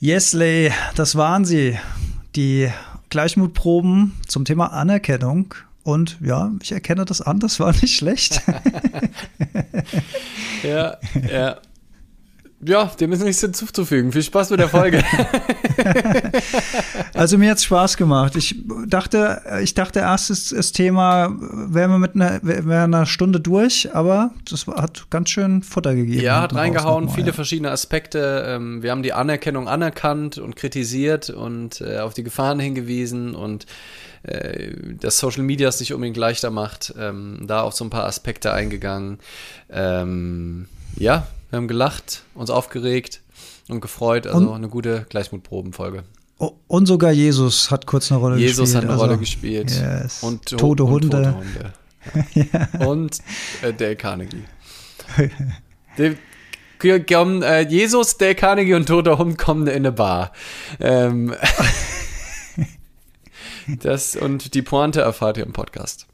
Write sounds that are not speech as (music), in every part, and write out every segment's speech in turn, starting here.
Yesley, das waren sie. Die Gleichmutproben zum Thema Anerkennung. Und ja, ich erkenne das an, das war nicht schlecht. (laughs) ja, ja. Ja, dem ist nichts hinzuzufügen. Viel Spaß mit der Folge. (laughs) also mir hat es Spaß gemacht. Ich dachte, ich dachte erst, das Thema wären wir mit einer, wär einer Stunde durch, aber das hat ganz schön Futter gegeben. Ja, hat reingehauen, viele ja. verschiedene Aspekte. Ähm, wir haben die Anerkennung anerkannt und kritisiert und äh, auf die Gefahren hingewiesen und äh, dass Social Media es nicht unbedingt leichter macht. Ähm, da auf so ein paar Aspekte eingegangen. Ähm, ja, wir haben gelacht, uns aufgeregt und gefreut. Also und, eine gute Gleichmutprobenfolge. Und sogar Jesus hat kurz eine Rolle Jesus gespielt. Jesus hat eine also, Rolle gespielt. Yes. Und tote Hunde. Und, tote Hunde. (laughs) ja. und äh, Dale Carnegie. (laughs) Die, kommen, äh, Jesus, Dale Carnegie und toter Hund kommen in eine Bar. Ähm, (laughs) das und die Pointe erfahrt ihr im Podcast.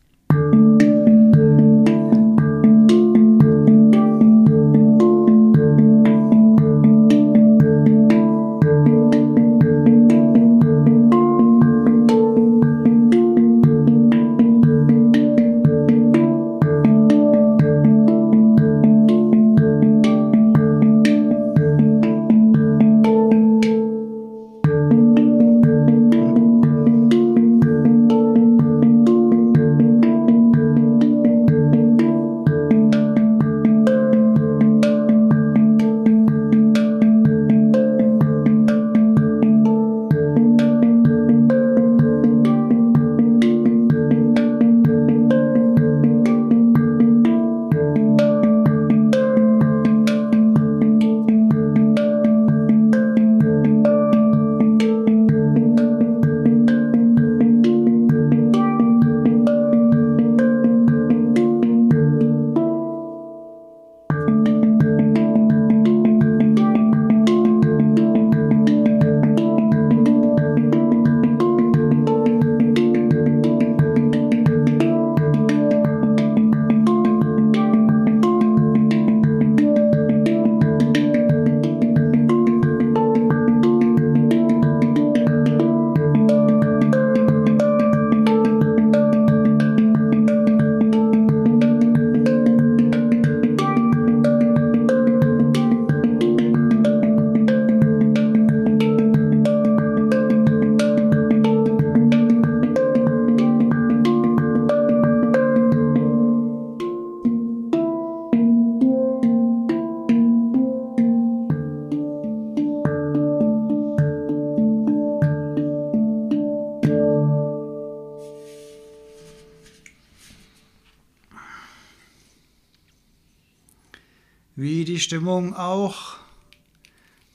Stimmung auch.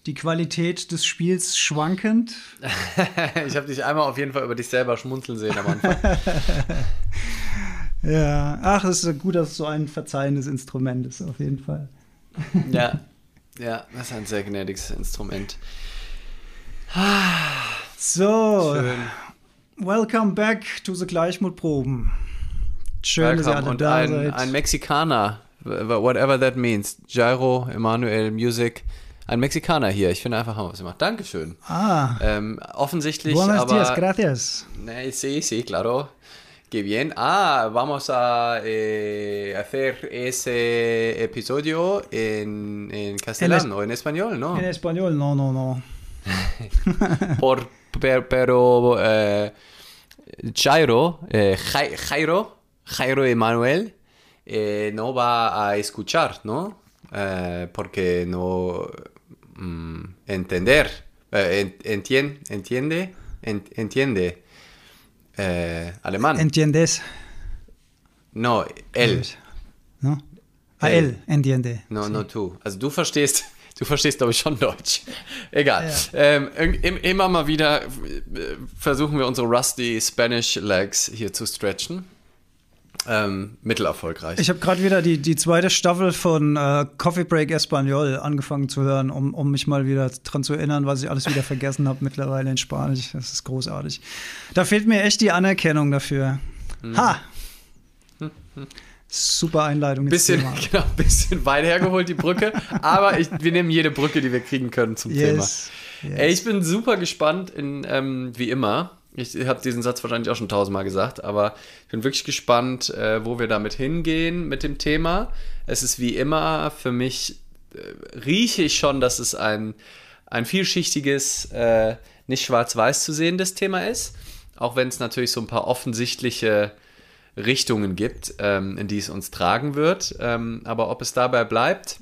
Die Qualität des Spiels schwankend. (laughs) ich habe dich einmal auf jeden Fall über dich selber schmunzeln sehen am Anfang. (laughs) ja, ach, es ist gut, dass es so ein verzeihendes Instrument ist, auf jeden Fall. ja, (laughs) ja, das ist ein sehr gnädiges Instrument. so, Schön. welcome back to the Gleichmutproben. Schön, welcome. dass ihr alle Und da ein, seid. Ein Mexikaner whatever that means. Gyro, Emanuel, Music. Ein Mexikaner hier. Ich finde einfach, haben was gemacht. Dankeschön. Ah. Ähm, offensichtlich. Buenos aber, días, gracias. Nee, sí, sí, claro. Qué bien. Ah, vamos a eh, hacer ese episodio en, en castellano, en, en, español, ¿no? En español, no, no, no. (laughs) Por, per, pero eh, Jairo, eh, Jairo, Jairo Emanuel eh, no va a escuchar, ¿no? Eh, porque no mm, entender, eh, entien, entiende, entiende eh, alemán. ¿Entiendes? No, él. ¿No? Ah, él, él entiende. No, sí. no tú. Also du verstehst, du verstehst, glaube ich, schon Deutsch. (laughs) Egal. Ja. Ähm, immer mal wieder äh, versuchen wir unsere rusty Spanish Legs hier zu stretchen ähm, mittelerfolgreich. Ich habe gerade wieder die, die zweite Staffel von äh, Coffee Break Espanol angefangen zu hören, um, um mich mal wieder dran zu erinnern, was ich alles wieder vergessen habe mittlerweile in Spanisch. Das ist großartig. Da fehlt mir echt die Anerkennung dafür. Hm. Ha! Super Einleitung. Bisschen, (laughs) genau, bisschen weit hergeholt, die Brücke. aber ich, wir nehmen jede Brücke, die wir kriegen können zum yes. Yes. Ey, ich bin super gespannt, in, ähm, wie immer. Ich habe diesen Satz wahrscheinlich auch schon tausendmal gesagt, aber ich bin wirklich gespannt, äh, wo wir damit hingehen mit dem Thema. Es ist wie immer für mich, äh, rieche ich schon, dass es ein, ein vielschichtiges, äh, nicht schwarz-weiß zu sehendes Thema ist. Auch wenn es natürlich so ein paar offensichtliche Richtungen gibt, ähm, in die es uns tragen wird. Ähm, aber ob es dabei bleibt,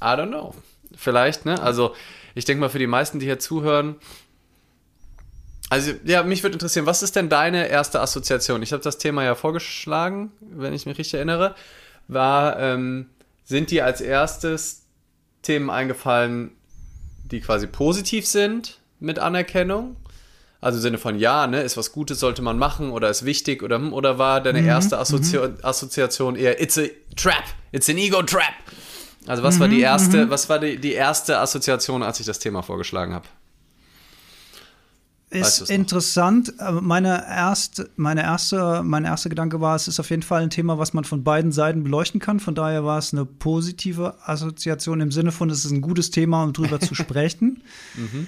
I don't know. Vielleicht, ne? Also, ich denke mal, für die meisten, die hier zuhören, also, ja, mich würde interessieren, was ist denn deine erste Assoziation? Ich habe das Thema ja vorgeschlagen, wenn ich mich richtig erinnere. War, ähm, sind dir als erstes Themen eingefallen, die quasi positiv sind mit Anerkennung? Also im Sinne von ja, ne, ist was Gutes, sollte man machen oder ist wichtig oder hm, oder war deine mhm, erste Assozi mhm. Assoziation eher it's a trap, it's an ego trap? Also was mhm, war die erste, mhm. was war die, die erste Assoziation, als ich das Thema vorgeschlagen habe? Ist interessant. Meine erste, meine erste, mein erster Gedanke war, es ist auf jeden Fall ein Thema, was man von beiden Seiten beleuchten kann. Von daher war es eine positive Assoziation im Sinne von, es ist ein gutes Thema, um drüber zu (laughs) sprechen. Mhm.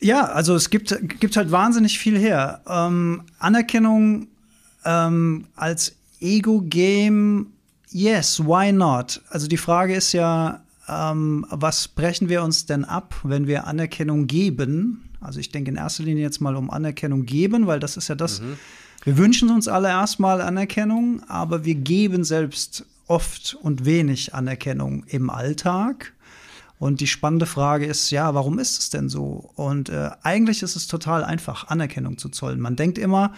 Ja, also es gibt, gibt halt wahnsinnig viel her. Ähm, Anerkennung ähm, als Ego-Game, yes, why not? Also die Frage ist ja, ähm, was brechen wir uns denn ab, wenn wir Anerkennung geben? Also ich denke in erster Linie jetzt mal um Anerkennung geben, weil das ist ja das, mhm. wir wünschen uns alle erstmal Anerkennung, aber wir geben selbst oft und wenig Anerkennung im Alltag. Und die spannende Frage ist, ja, warum ist es denn so? Und äh, eigentlich ist es total einfach, Anerkennung zu zollen. Man denkt immer, mhm.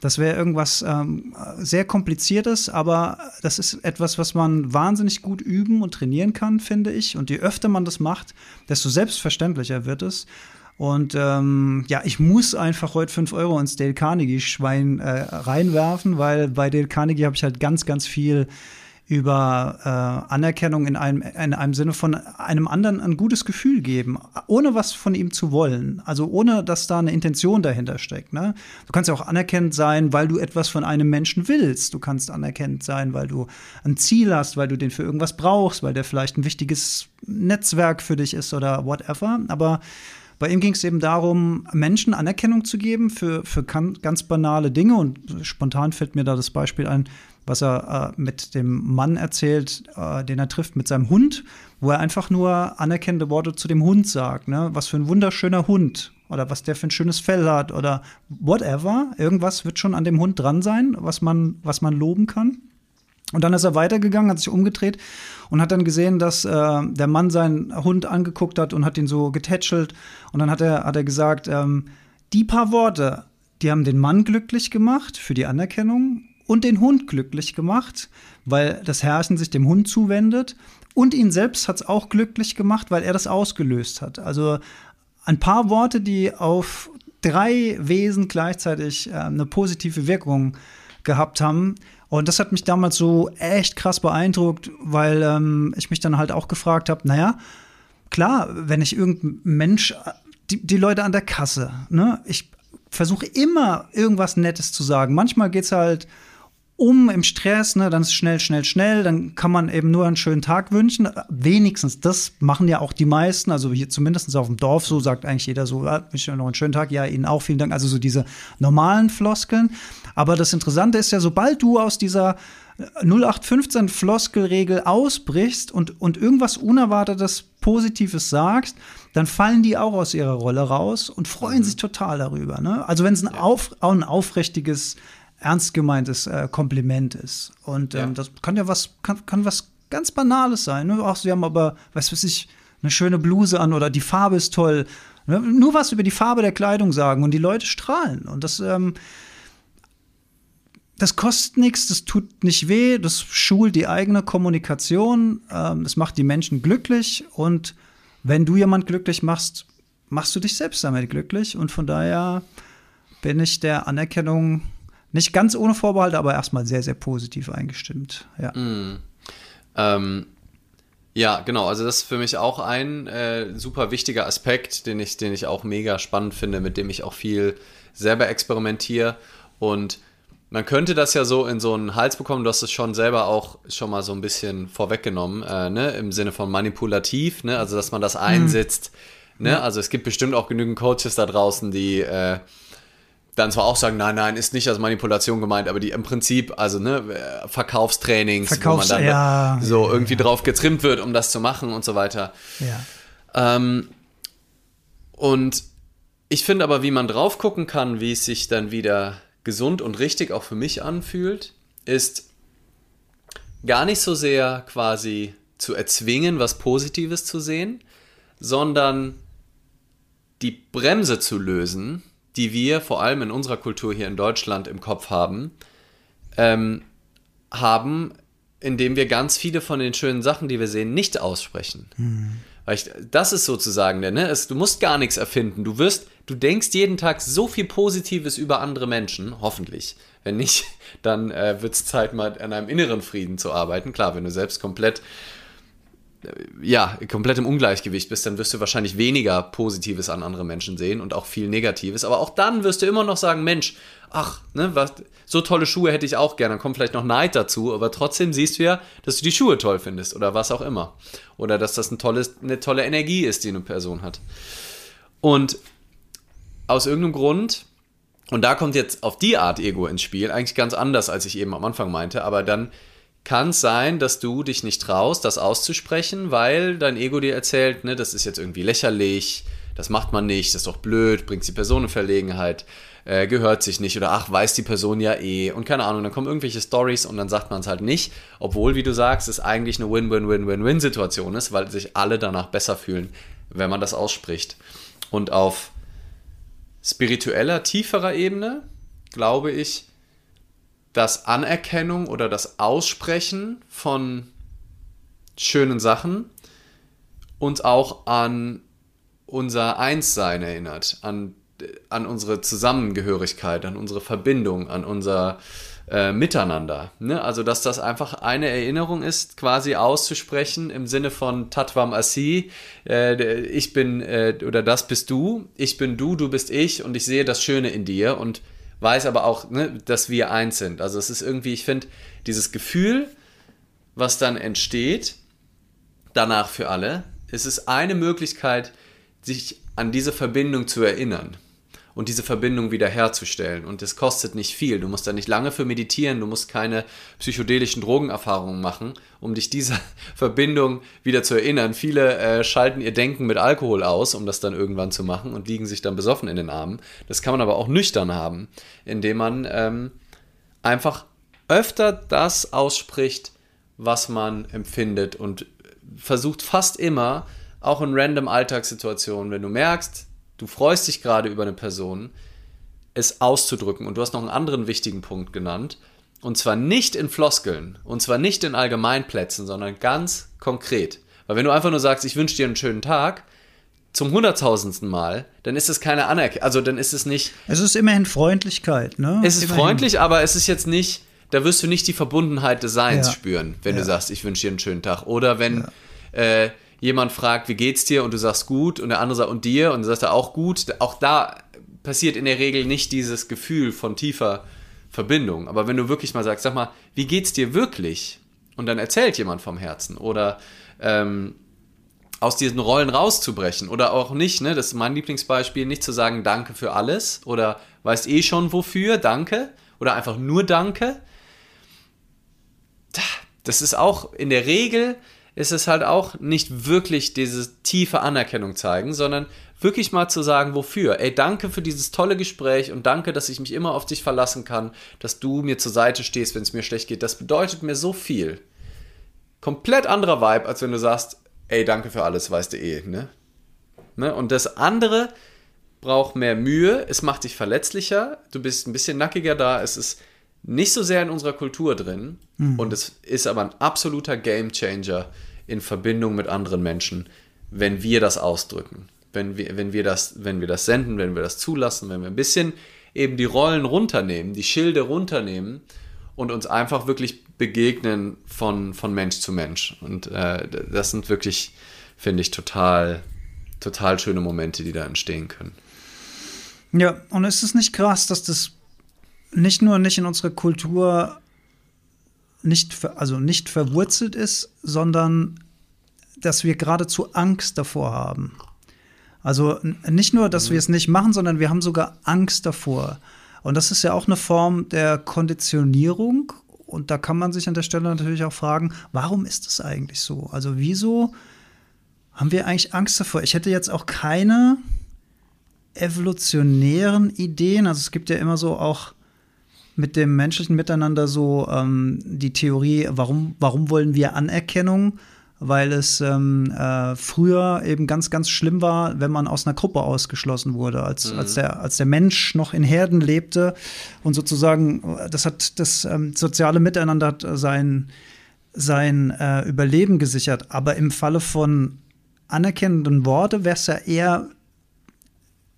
das wäre irgendwas ähm, sehr kompliziertes, aber das ist etwas, was man wahnsinnig gut üben und trainieren kann, finde ich. Und je öfter man das macht, desto selbstverständlicher wird es. Und ähm, ja, ich muss einfach heute 5 Euro ins Dale Carnegie-Schwein äh, reinwerfen, weil bei Dale Carnegie habe ich halt ganz, ganz viel über äh, Anerkennung in einem, in einem Sinne von einem anderen ein gutes Gefühl geben, ohne was von ihm zu wollen. Also ohne, dass da eine Intention dahinter steckt. Ne? Du kannst ja auch anerkennend sein, weil du etwas von einem Menschen willst. Du kannst anerkennend sein, weil du ein Ziel hast, weil du den für irgendwas brauchst, weil der vielleicht ein wichtiges Netzwerk für dich ist oder whatever. Aber bei ihm ging es eben darum, Menschen Anerkennung zu geben für, für ganz banale Dinge. Und spontan fällt mir da das Beispiel ein, was er äh, mit dem Mann erzählt, äh, den er trifft, mit seinem Hund, wo er einfach nur anerkennende Worte zu dem Hund sagt. Ne? Was für ein wunderschöner Hund oder was der für ein schönes Fell hat oder whatever. Irgendwas wird schon an dem Hund dran sein, was man, was man loben kann. Und dann ist er weitergegangen, hat sich umgedreht und hat dann gesehen, dass äh, der Mann seinen Hund angeguckt hat und hat ihn so getätschelt. Und dann hat er, hat er gesagt, ähm, die paar Worte, die haben den Mann glücklich gemacht für die Anerkennung und den Hund glücklich gemacht, weil das Herrchen sich dem Hund zuwendet. Und ihn selbst hat es auch glücklich gemacht, weil er das ausgelöst hat. Also ein paar Worte, die auf drei Wesen gleichzeitig äh, eine positive Wirkung gehabt haben. Und das hat mich damals so echt krass beeindruckt, weil ähm, ich mich dann halt auch gefragt habe, naja, klar, wenn ich irgendein Mensch, die, die Leute an der Kasse, ne, ich versuche immer irgendwas Nettes zu sagen. Manchmal geht es halt um im Stress, ne, dann ist schnell, schnell, schnell, dann kann man eben nur einen schönen Tag wünschen. Wenigstens das machen ja auch die meisten, also hier zumindest auf dem Dorf, so sagt eigentlich jeder so, ja, wünsche ich noch einen schönen Tag, ja, Ihnen auch, vielen Dank. Also so diese normalen Floskeln. Aber das Interessante ist ja, sobald du aus dieser 0815 Floskelregel ausbrichst und, und irgendwas Unerwartetes Positives sagst, dann fallen die auch aus ihrer Rolle raus und freuen mhm. sich total darüber. Ne? Also wenn es ein, auf, ein aufrichtiges ernst gemeintes äh, Kompliment ist. Und ähm, ja. das kann ja was, kann, kann was ganz Banales sein. Ne? Ach, sie haben aber, was weiß ich, eine schöne Bluse an oder die Farbe ist toll. Ne? Nur was über die Farbe der Kleidung sagen und die Leute strahlen. Und das, ähm, das kostet nichts, das tut nicht weh, das schult die eigene Kommunikation, ähm, das macht die Menschen glücklich und wenn du jemand glücklich machst, machst du dich selbst damit glücklich und von daher bin ich der Anerkennung nicht ganz ohne Vorbehalte, aber erstmal sehr, sehr positiv eingestimmt. Ja. Mm. Ähm, ja, genau. Also das ist für mich auch ein äh, super wichtiger Aspekt, den ich, den ich auch mega spannend finde, mit dem ich auch viel selber experimentiere. Und man könnte das ja so in so einen Hals bekommen. Du hast es schon selber auch schon mal so ein bisschen vorweggenommen, äh, ne? im Sinne von manipulativ, ne? also dass man das einsetzt. Mm Ne? Also es gibt bestimmt auch genügend Coaches da draußen, die äh, dann zwar auch sagen, nein, nein, ist nicht als Manipulation gemeint, aber die im Prinzip, also ne, Verkaufstrainings, Verkaufs wo man dann ja, so ja, irgendwie ja. drauf getrimmt wird, um das zu machen und so weiter. Ja. Ähm, und ich finde aber, wie man drauf gucken kann, wie es sich dann wieder gesund und richtig auch für mich anfühlt, ist gar nicht so sehr quasi zu erzwingen, was Positives zu sehen, sondern die Bremse zu lösen, die wir vor allem in unserer Kultur hier in Deutschland im Kopf haben, ähm, haben, indem wir ganz viele von den schönen Sachen, die wir sehen, nicht aussprechen. Weil ich, das ist sozusagen der, ne? Es, du musst gar nichts erfinden. Du wirst, du denkst jeden Tag so viel Positives über andere Menschen, hoffentlich. Wenn nicht, (laughs) dann äh, wird es Zeit, mal an einem inneren Frieden zu arbeiten. Klar, wenn du selbst komplett ja, komplett im Ungleichgewicht bist, dann wirst du wahrscheinlich weniger Positives an andere Menschen sehen und auch viel Negatives. Aber auch dann wirst du immer noch sagen, Mensch, ach, ne, was, so tolle Schuhe hätte ich auch gerne. Dann kommt vielleicht noch Neid dazu, aber trotzdem siehst du ja, dass du die Schuhe toll findest oder was auch immer. Oder dass das ein tolles, eine tolle Energie ist, die eine Person hat. Und aus irgendeinem Grund, und da kommt jetzt auf die Art Ego ins Spiel, eigentlich ganz anders, als ich eben am Anfang meinte, aber dann kann es sein, dass du dich nicht traust, das auszusprechen, weil dein Ego dir erzählt, ne, das ist jetzt irgendwie lächerlich, das macht man nicht, das ist doch blöd, bringt die Person in Verlegenheit, äh, gehört sich nicht oder ach, weiß die Person ja eh und keine Ahnung, dann kommen irgendwelche Stories und dann sagt man es halt nicht, obwohl, wie du sagst, es eigentlich eine Win-Win-Win-Win-Win-Situation ist, weil sich alle danach besser fühlen, wenn man das ausspricht. Und auf spiritueller, tieferer Ebene, glaube ich, dass Anerkennung oder das Aussprechen von schönen Sachen uns auch an unser Einssein erinnert, an, an unsere Zusammengehörigkeit, an unsere Verbindung, an unser äh, Miteinander. Ne? Also, dass das einfach eine Erinnerung ist, quasi auszusprechen im Sinne von Tatvam Asi, äh, ich bin äh, oder das bist du, ich bin du, du bist ich und ich sehe das Schöne in dir und weiß aber auch, ne, dass wir eins sind. Also es ist irgendwie, ich finde, dieses Gefühl, was dann entsteht, danach für alle, es ist eine Möglichkeit, sich an diese Verbindung zu erinnern und diese Verbindung wiederherzustellen. Und es kostet nicht viel. Du musst da nicht lange für meditieren, du musst keine psychedelischen Drogenerfahrungen machen, um dich dieser (laughs) Verbindung wieder zu erinnern. Viele äh, schalten ihr Denken mit Alkohol aus, um das dann irgendwann zu machen und liegen sich dann besoffen in den Armen. Das kann man aber auch nüchtern haben, indem man ähm, einfach öfter das ausspricht, was man empfindet und versucht fast immer, auch in random Alltagssituationen, wenn du merkst, du freust dich gerade über eine Person, es auszudrücken. Und du hast noch einen anderen wichtigen Punkt genannt. Und zwar nicht in Floskeln. Und zwar nicht in Allgemeinplätzen, sondern ganz konkret. Weil wenn du einfach nur sagst, ich wünsche dir einen schönen Tag, zum hunderttausendsten Mal, dann ist es keine Anerkennung. Also dann ist es nicht. Es ist immerhin Freundlichkeit, ne? Es ist immerhin. freundlich, aber es ist jetzt nicht, da wirst du nicht die Verbundenheit des Seins Ja. spüren, wenn du Ja. sagst, ich wünsche dir einen schönen Tag. Oder wenn äh, jemand fragt, wie geht's dir? Und du sagst gut. Und der andere sagt und dir? Und du sagst er auch gut. Auch da passiert in der Regel nicht dieses Gefühl von tiefer Verbindung. Aber wenn du wirklich mal sagst, sag mal, wie geht's dir wirklich? Und dann erzählt jemand vom Herzen. Oder ähm, aus diesen Rollen rauszubrechen. Oder auch nicht, ne, das ist mein Lieblingsbeispiel, nicht zu sagen Danke für alles. Oder weißt eh schon wofür, Danke. Oder einfach nur Danke. Das ist auch in der Regel ist es halt auch nicht wirklich diese tiefe Anerkennung zeigen, sondern wirklich mal zu sagen, wofür. Ey, danke für dieses tolle Gespräch und danke, dass ich mich immer auf dich verlassen kann, dass du mir zur Seite stehst, wenn es mir schlecht geht. Das bedeutet mir so viel. Komplett anderer Vibe, als wenn du sagst, ey, danke für alles, weißt du eh, ne? ne? Und das andere braucht mehr Mühe, es macht dich verletzlicher, du bist ein bisschen nackiger da, es ist nicht so sehr in unserer Kultur drin und es ist aber ein absoluter Gamechanger in Verbindung mit anderen Menschen, wenn wir das ausdrücken, wenn wir, wenn wir das, wenn wir das senden, wenn wir das zulassen, wenn wir ein bisschen eben die Rollen runternehmen, die Schilde runternehmen und uns einfach wirklich begegnen von, von Mensch zu Mensch. Und äh, das sind wirklich, finde ich, total, total schöne Momente, die da entstehen können. Ja, und ist es nicht krass, dass das nicht nur nicht in unserer Kultur nicht, also nicht verwurzelt ist, sondern dass wir geradezu Angst davor haben. Also nicht nur, dass mhm. wir es nicht machen, sondern wir haben sogar Angst davor. Und das ist ja auch eine Form der Konditionierung. Und da kann man sich an der Stelle natürlich auch fragen, warum ist das eigentlich so? Also wieso haben wir eigentlich Angst davor? Ich hätte jetzt auch keine evolutionären Ideen. Also es gibt ja immer so auch mit dem menschlichen Miteinander so ähm, die Theorie, warum, warum wollen wir Anerkennung? Weil es ähm, äh, früher eben ganz, ganz schlimm war, wenn man aus einer Gruppe ausgeschlossen wurde, als, mhm. als, der, als der Mensch noch in Herden lebte und sozusagen, das hat das ähm, soziale Miteinander hat sein, sein äh, Überleben gesichert. Aber im Falle von anerkennenden Worte wäre es ja eher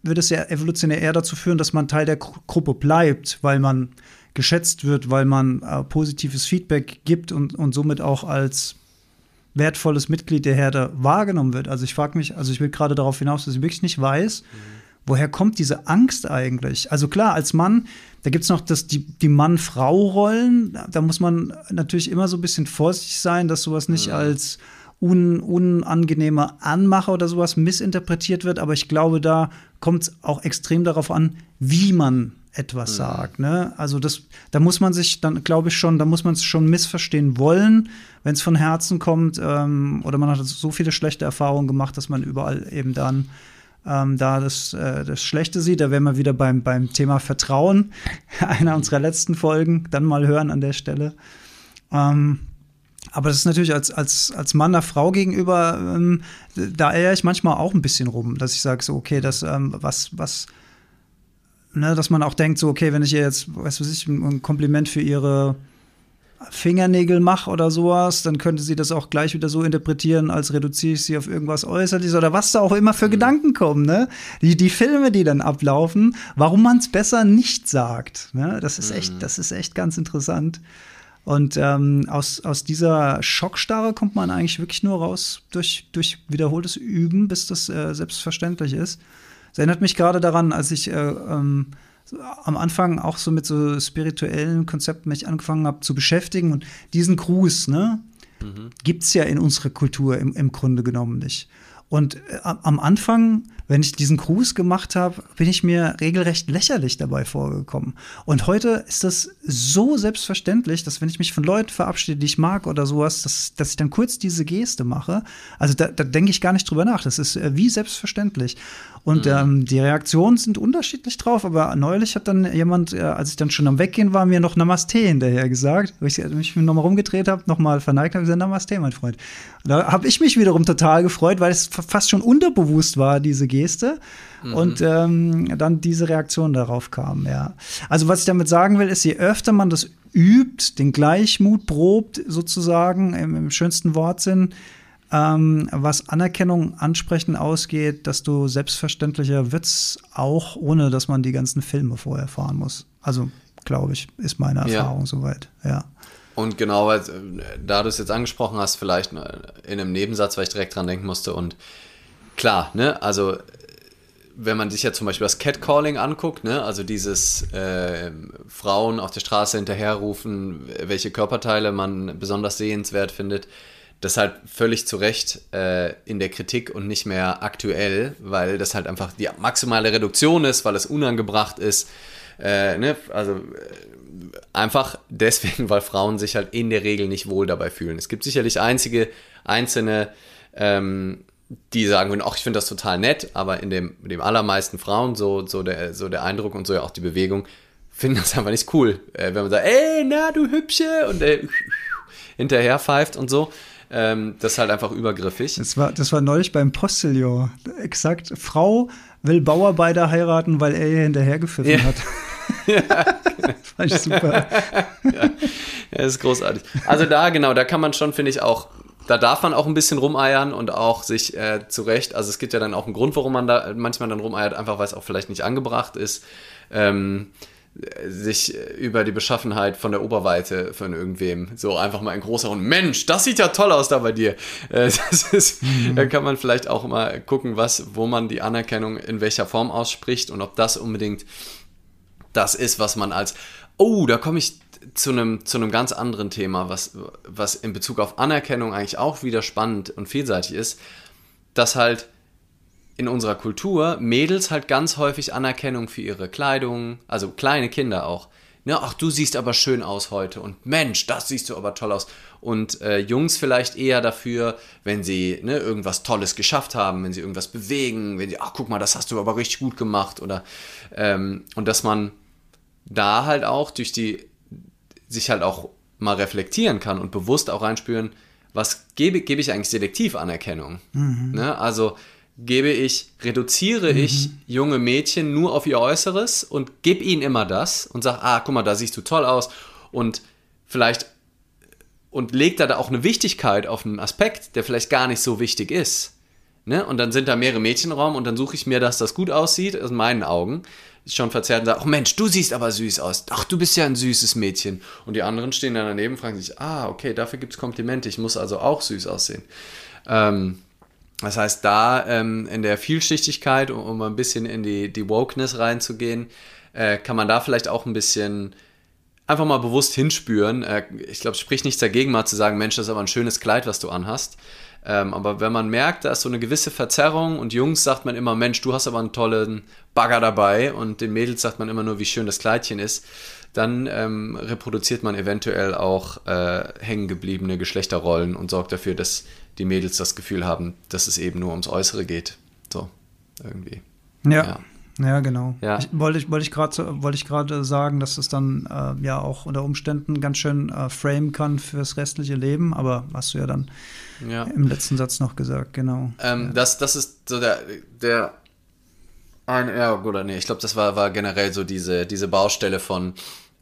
würde es ja evolutionär eher dazu führen, dass man Teil der Gruppe bleibt, weil man geschätzt wird, weil man äh, positives Feedback gibt und, und somit auch als wertvolles Mitglied der Herde wahrgenommen wird. Also ich frage mich, also ich will gerade darauf hinaus, dass ich wirklich nicht weiß, mhm. woher kommt diese Angst eigentlich? Also klar, als Mann, da gibt es noch das, die, die Mann-Frau-Rollen, da muss man natürlich immer so ein bisschen vorsichtig sein, dass sowas nicht mhm. als un, unangenehmer Anmacher oder sowas missinterpretiert wird. Aber ich glaube, da kommt es auch extrem darauf an, wie man etwas mhm. sagt. Ne? Also das, da muss man sich dann, glaube ich schon, da muss man es schon missverstehen wollen, wenn es von Herzen kommt. Ähm, oder man hat so viele schlechte Erfahrungen gemacht, dass man überall eben dann ähm, da das, äh, das Schlechte sieht. Da wären wir wieder beim, beim Thema Vertrauen, (laughs) einer unserer letzten Folgen, dann mal hören an der Stelle. Ähm, aber das ist natürlich als, als, als Mann der Frau gegenüber, ähm, da eier ich manchmal auch ein bisschen rum, dass ich sage so, okay, das, ähm, was, was, ne, dass man auch denkt, so, okay, wenn ich ihr jetzt, weißt du, ich, ein Kompliment für ihre Fingernägel mache oder sowas, dann könnte sie das auch gleich wieder so interpretieren, als reduziere ich sie auf irgendwas Äußerliches oder was da auch immer für mhm. Gedanken kommen, ne? Die, die Filme, die dann ablaufen, warum man es besser nicht sagt, ne? Das ist echt, mhm. das ist echt ganz interessant. Und ähm, aus, aus dieser Schockstarre kommt man eigentlich wirklich nur raus durch, durch wiederholtes Üben, bis das äh, selbstverständlich ist. Es erinnert mich gerade daran, als ich äh, ähm, am Anfang auch so mit so spirituellen Konzepten mich angefangen habe zu beschäftigen. Und diesen Gruß, ne, mhm. gibt es ja in unserer Kultur im, im Grunde genommen nicht. Und äh, am Anfang, wenn ich diesen Gruß gemacht habe, bin ich mir regelrecht lächerlich dabei vorgekommen. Und heute ist das so selbstverständlich, dass wenn ich mich von Leuten verabschiede, die ich mag oder sowas, dass, dass ich dann kurz diese Geste mache. Also da, da denke ich gar nicht drüber nach. Das ist äh, wie selbstverständlich. Und mhm. ähm, die Reaktionen sind unterschiedlich drauf, aber neulich hat dann jemand, äh, als ich dann schon am Weggehen war, mir noch Namaste hinterher gesagt, wo ich mich nochmal rumgedreht habe, nochmal verneigt habe, gesagt, Namaste, mein Freund. Und da habe ich mich wiederum total gefreut, weil es fast schon unterbewusst war, diese Geste. Mhm. Und ähm, dann diese Reaktion darauf kam, ja. Also was ich damit sagen will, ist, je öfter man das übt, den Gleichmut probt, sozusagen, im, im schönsten Wortsinn, ähm, was Anerkennung ansprechen ausgeht, desto selbstverständlicher wird es auch, ohne dass man die ganzen Filme vorher fahren muss. Also, glaube ich, ist meine Erfahrung ja. soweit, ja. Und genau, weil, da du es jetzt angesprochen hast, vielleicht in einem Nebensatz, weil ich direkt dran denken musste. Und klar, ne, also wenn man sich ja zum Beispiel das Catcalling anguckt, ne, also dieses äh, Frauen auf der Straße hinterherrufen, welche Körperteile man besonders sehenswert findet, das halt völlig zu Recht äh, in der Kritik und nicht mehr aktuell, weil das halt einfach die maximale Reduktion ist, weil es unangebracht ist. Äh, ne? Also äh, einfach deswegen, (laughs) weil Frauen sich halt in der Regel nicht wohl dabei fühlen. Es gibt sicherlich einzige, einzelne, ähm, die sagen würden, ach, ich finde das total nett, aber in dem, dem allermeisten Frauen, so, so, der, so der Eindruck und so ja auch die Bewegung, finden das einfach nicht cool. Äh, wenn man sagt, ey, na, du Hübsche, und äh, hinterher pfeift und so. Ähm, das ist halt einfach übergriffig. Das war, das war neulich beim Postillon. Exakt. Frau will Bauarbeiter heiraten, weil er ihr hinterhergepfiffen ja. hat. ja, (laughs) das fand ich super. (laughs) ja, das ist großartig. Also da, genau, da kann man schon, finde ich, auch da darf man auch ein bisschen rumeiern und auch sich äh, zurecht. Also es gibt ja dann auch einen Grund, warum man da manchmal dann rumeiert, einfach weil es auch vielleicht nicht angebracht ist. Ähm, sich über die Beschaffenheit von der Oberweite von irgendwem so einfach mal ein großer und Mensch, das sieht ja toll aus da bei dir. Äh, (laughs) das ist, mhm. Da kann man vielleicht auch mal gucken, was, wo man die Anerkennung in welcher Form ausspricht und ob das unbedingt das ist, was man als, oh, da komme ich zu einem, zu einem ganz anderen Thema, was, was in Bezug auf Anerkennung eigentlich auch wieder spannend und vielseitig ist, dass halt in unserer Kultur Mädels halt ganz häufig Anerkennung für ihre Kleidung, also kleine Kinder auch. Ne, ach, du siehst aber schön aus heute und Mensch, das siehst du aber toll aus. Und äh, Jungs vielleicht eher dafür, wenn sie ne, irgendwas Tolles geschafft haben, wenn sie irgendwas bewegen, wenn sie, ach, guck mal, das hast du aber richtig gut gemacht oder ähm, und dass man da halt auch durch die sich halt auch mal reflektieren kann und bewusst auch reinspüren, was gebe, gebe ich eigentlich selektiv Anerkennung? Mhm. Ne? Also gebe ich, reduziere mhm. ich junge Mädchen nur auf ihr Äußeres und gebe ihnen immer das und sage, ah, guck mal, da siehst du toll aus und vielleicht und legt da auch eine Wichtigkeit auf einen Aspekt, der vielleicht gar nicht so wichtig ist. Ne? Und dann sind da mehrere Mädchen im Raum und dann suche ich mir, dass das gut aussieht, aus meinen Augen schon verzerrt und sagt, ach Mensch, du siehst aber süß aus. Ach, du bist ja ein süßes Mädchen. Und die anderen stehen dann daneben und fragen sich, ah, okay, dafür gibt es Komplimente. Ich muss also auch süß aussehen. Ähm, das heißt, da ähm, in der Vielschichtigkeit, um, um ein bisschen in die, die Wokeness reinzugehen, äh, kann man da vielleicht auch ein bisschen einfach mal bewusst hinspüren. Äh, ich glaube, es spricht nichts dagegen, mal zu sagen, Mensch, das ist aber ein schönes Kleid, was du anhast. Ähm, aber wenn man merkt, da ist so eine gewisse Verzerrung und Jungs sagt man immer, Mensch, du hast aber einen tollen Bagger dabei und den Mädels sagt man immer nur, wie schön das Kleidchen ist, dann ähm, reproduziert man eventuell auch äh, hängengebliebene Geschlechterrollen und sorgt dafür, dass die Mädels das Gefühl haben, dass es eben nur ums Äußere geht. So, irgendwie. ja. ja. Ja, genau. Ja. Ich, wollte ich, wollte ich gerade wollte ich gerade sagen, dass es dann äh, ja auch unter Umständen ganz schön äh, frame kann fürs restliche Leben, aber hast du ja dann ja. im letzten Satz noch gesagt, genau. Ähm, ja. das, das ist so der, der ein, ja, oder nee, ich glaube, das war, war generell so diese, diese Baustelle von,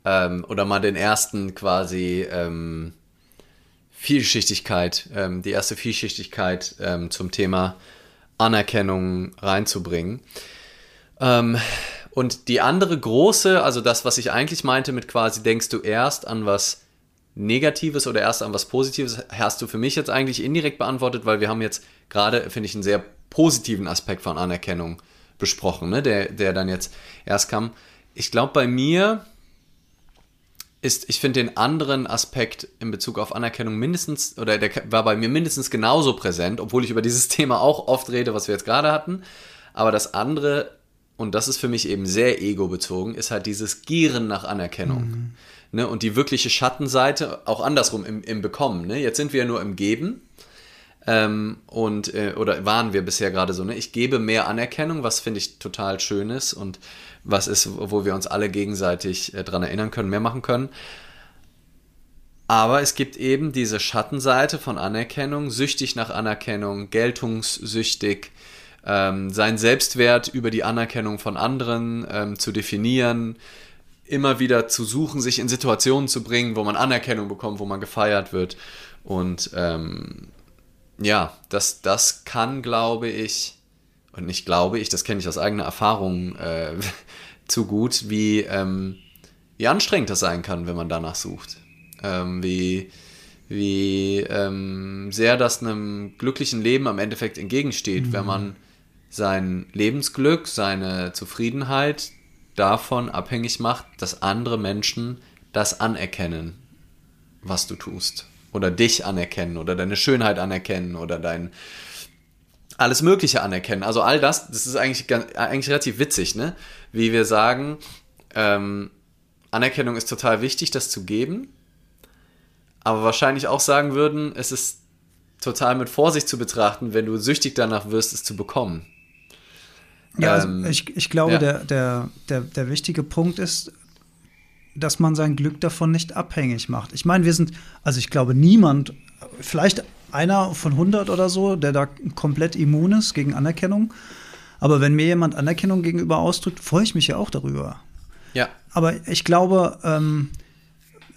ähm, oder mal den ersten quasi ähm, Vielschichtigkeit, ähm, die erste Vielschichtigkeit ähm, zum Thema Anerkennung reinzubringen. Ähm, und die andere große, also das, was ich eigentlich meinte mit quasi, denkst du erst an was Negatives oder erst an was Positives, hast du für mich jetzt eigentlich indirekt beantwortet, weil wir haben jetzt gerade, finde ich, einen sehr positiven Aspekt von Anerkennung besprochen, ne? der, der dann jetzt erst kam. Ich glaube, bei mir ist, ich finde den anderen Aspekt in Bezug auf Anerkennung mindestens, oder der war bei mir mindestens genauso präsent, obwohl ich über dieses (laughs) Thema auch oft rede, was wir jetzt gerade hatten. Aber das andere und das ist für mich eben sehr ego-bezogen, ist halt dieses Gieren nach Anerkennung. Mhm. Ne? Und die wirkliche Schattenseite auch andersrum im, im Bekommen. Ne? Jetzt sind wir ja nur im Geben. Ähm, und äh, oder waren wir bisher gerade so, ne? Ich gebe mehr Anerkennung, was finde ich total schön ist und was ist, wo wir uns alle gegenseitig äh, dran erinnern können, mehr machen können. Aber es gibt eben diese Schattenseite von Anerkennung, süchtig nach Anerkennung, geltungssüchtig, ähm, seinen Selbstwert über die Anerkennung von anderen ähm, zu definieren, immer wieder zu suchen, sich in Situationen zu bringen, wo man Anerkennung bekommt, wo man gefeiert wird. Und ähm, ja, das, das kann, glaube ich, und nicht glaube ich, das kenne ich aus eigener Erfahrung äh, zu gut, wie, ähm, wie anstrengend das sein kann, wenn man danach sucht. Ähm, wie wie ähm, sehr das einem glücklichen Leben am Endeffekt entgegensteht, mhm. wenn man sein Lebensglück, seine Zufriedenheit davon abhängig macht, dass andere Menschen das anerkennen, was du tust. Oder dich anerkennen oder deine Schönheit anerkennen oder dein alles Mögliche anerkennen. Also all das, das ist eigentlich, eigentlich relativ witzig, ne? Wie wir sagen, ähm, Anerkennung ist total wichtig, das zu geben. Aber wahrscheinlich auch sagen würden, es ist total mit Vorsicht zu betrachten, wenn du süchtig danach wirst, es zu bekommen. Ja, also ähm, ich, ich glaube, ja. der, der, der, der wichtige Punkt ist, dass man sein Glück davon nicht abhängig macht. Ich meine, wir sind, also ich glaube, niemand, vielleicht einer von 100 oder so, der da komplett immun ist gegen Anerkennung. Aber wenn mir jemand Anerkennung gegenüber ausdrückt, freue ich mich ja auch darüber. Ja. Aber ich glaube, ähm,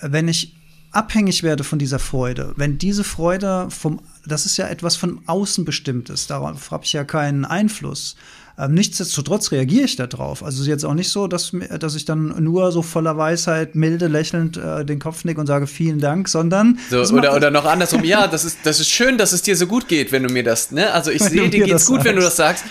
wenn ich abhängig werde von dieser Freude, wenn diese Freude vom, das ist ja etwas von außen bestimmtes, darauf habe ich ja keinen Einfluss. Ähm, nichtsdestotrotz reagiere ich darauf. Also es ist jetzt auch nicht so, dass, dass ich dann nur so voller Weisheit, milde, lächelnd äh, den Kopf nick und sage vielen Dank, sondern. So, oder, oder noch andersrum, ja, (laughs) das ist, das ist schön, dass es dir so gut geht, wenn du mir das, ne? Also ich sehe, dir geht's gut, sagst. wenn du das sagst.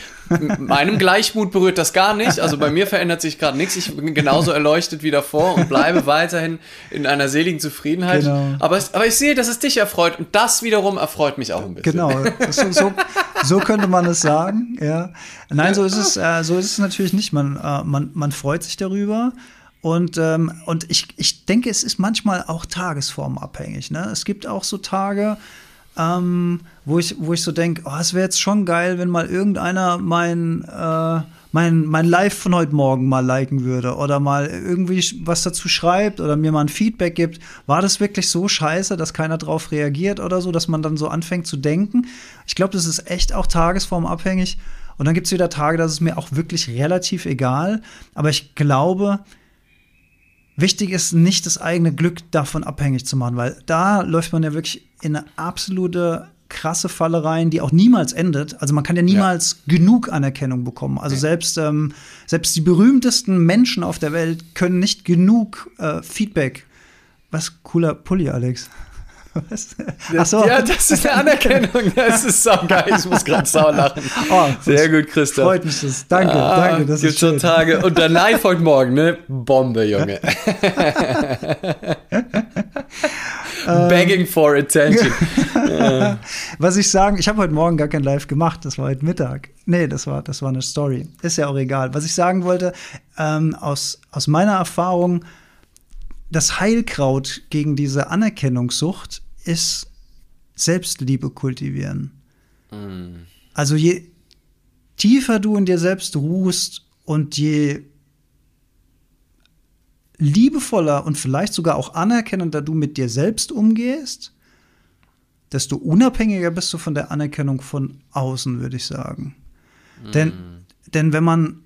Meinem Gleichmut berührt das gar nicht. Also bei mir verändert sich gerade nichts. Ich bin genauso erleuchtet wie davor und bleibe weiterhin in einer seligen Zufriedenheit. Genau. Aber, aber ich sehe, dass es dich erfreut und das wiederum erfreut mich auch ein bisschen. Genau, so, so, so könnte man es sagen. Ja. Nein, so ist es, äh, so ist es natürlich nicht. Man, äh, man, man freut sich darüber. Und, ähm, und ich, ich denke, es ist manchmal auch tagesformabhängig. Ne? Es gibt auch so Tage, ähm, wo, ich, wo ich so denke, oh, es wäre jetzt schon geil, wenn mal irgendeiner mein, äh, mein, mein Live von heute Morgen mal liken würde oder mal irgendwie was dazu schreibt oder mir mal ein Feedback gibt. War das wirklich so scheiße, dass keiner drauf reagiert oder so, dass man dann so anfängt zu denken? Ich glaube, das ist echt auch tagesformabhängig. Und dann gibt es wieder Tage, da ist es mir auch wirklich relativ egal. Aber ich glaube, wichtig ist, nicht das eigene Glück davon abhängig zu machen, weil da läuft man ja wirklich in eine absolute krasse Falle rein, die auch niemals endet. Also man kann ja niemals ja. genug Anerkennung bekommen. Also selbst, ähm, selbst die berühmtesten Menschen auf der Welt können nicht genug äh, Feedback. Was cooler Pulli, Alex. Was? Ach so. Ja, das ist eine Anerkennung. Das ist so geil. Ich muss gerade sauer lachen. (laughs) Oh, Sehr gut, Christoph. Freut mich das. Danke, ah, danke. Das gibt schon Tage. (laughs) Und dann live heute Morgen, ne? Bombe, Junge. (laughs) Begging for attention. Was ich sagen, ich habe heute Morgen gar kein Live gemacht. Das war heute Mittag. Nee, das war, das war eine Story. Ist ja auch egal. Was ich sagen wollte, ähm, aus, aus meiner Erfahrung, das Heilkraut gegen diese Anerkennungssucht ist Selbstliebe kultivieren. Mm. Also je tiefer du in dir selbst ruhst und je liebevoller und vielleicht sogar auch anerkennender du mit dir selbst umgehst, desto unabhängiger bist du von der Anerkennung von außen, würde ich sagen. Mm. Denn, denn wenn man,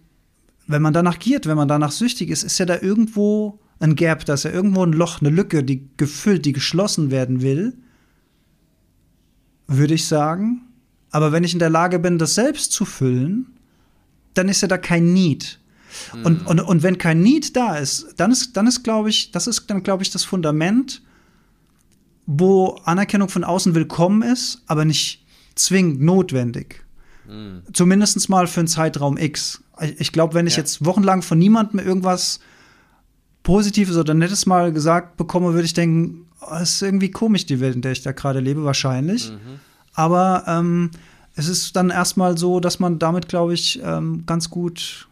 wenn man danach giert, wenn man danach süchtig ist, ist ja da irgendwo ein Gap, da ist ja irgendwo ein Loch, eine Lücke, die gefüllt, die geschlossen werden will würde ich sagen. Aber wenn ich in der Lage bin, das selbst zu füllen, dann ist ja da kein Need. Mhm. Und, und, und wenn kein Need da ist, dann ist, dann ist, glaube ich, das ist dann, glaube ich, das Fundament, wo Anerkennung von außen willkommen ist, aber nicht zwingend notwendig. Mhm. Zumindest mal für einen Zeitraum X. Ich, ich glaube, wenn ich ja. jetzt wochenlang von niemandem irgendwas Positives oder Nettes mal gesagt bekomme, würde ich denken, oh, es ist irgendwie komisch, die Welt, in der ich da gerade lebe, wahrscheinlich. Mhm. Aber ähm, es ist dann erstmal so, dass man damit, glaube ich, ähm, ganz gut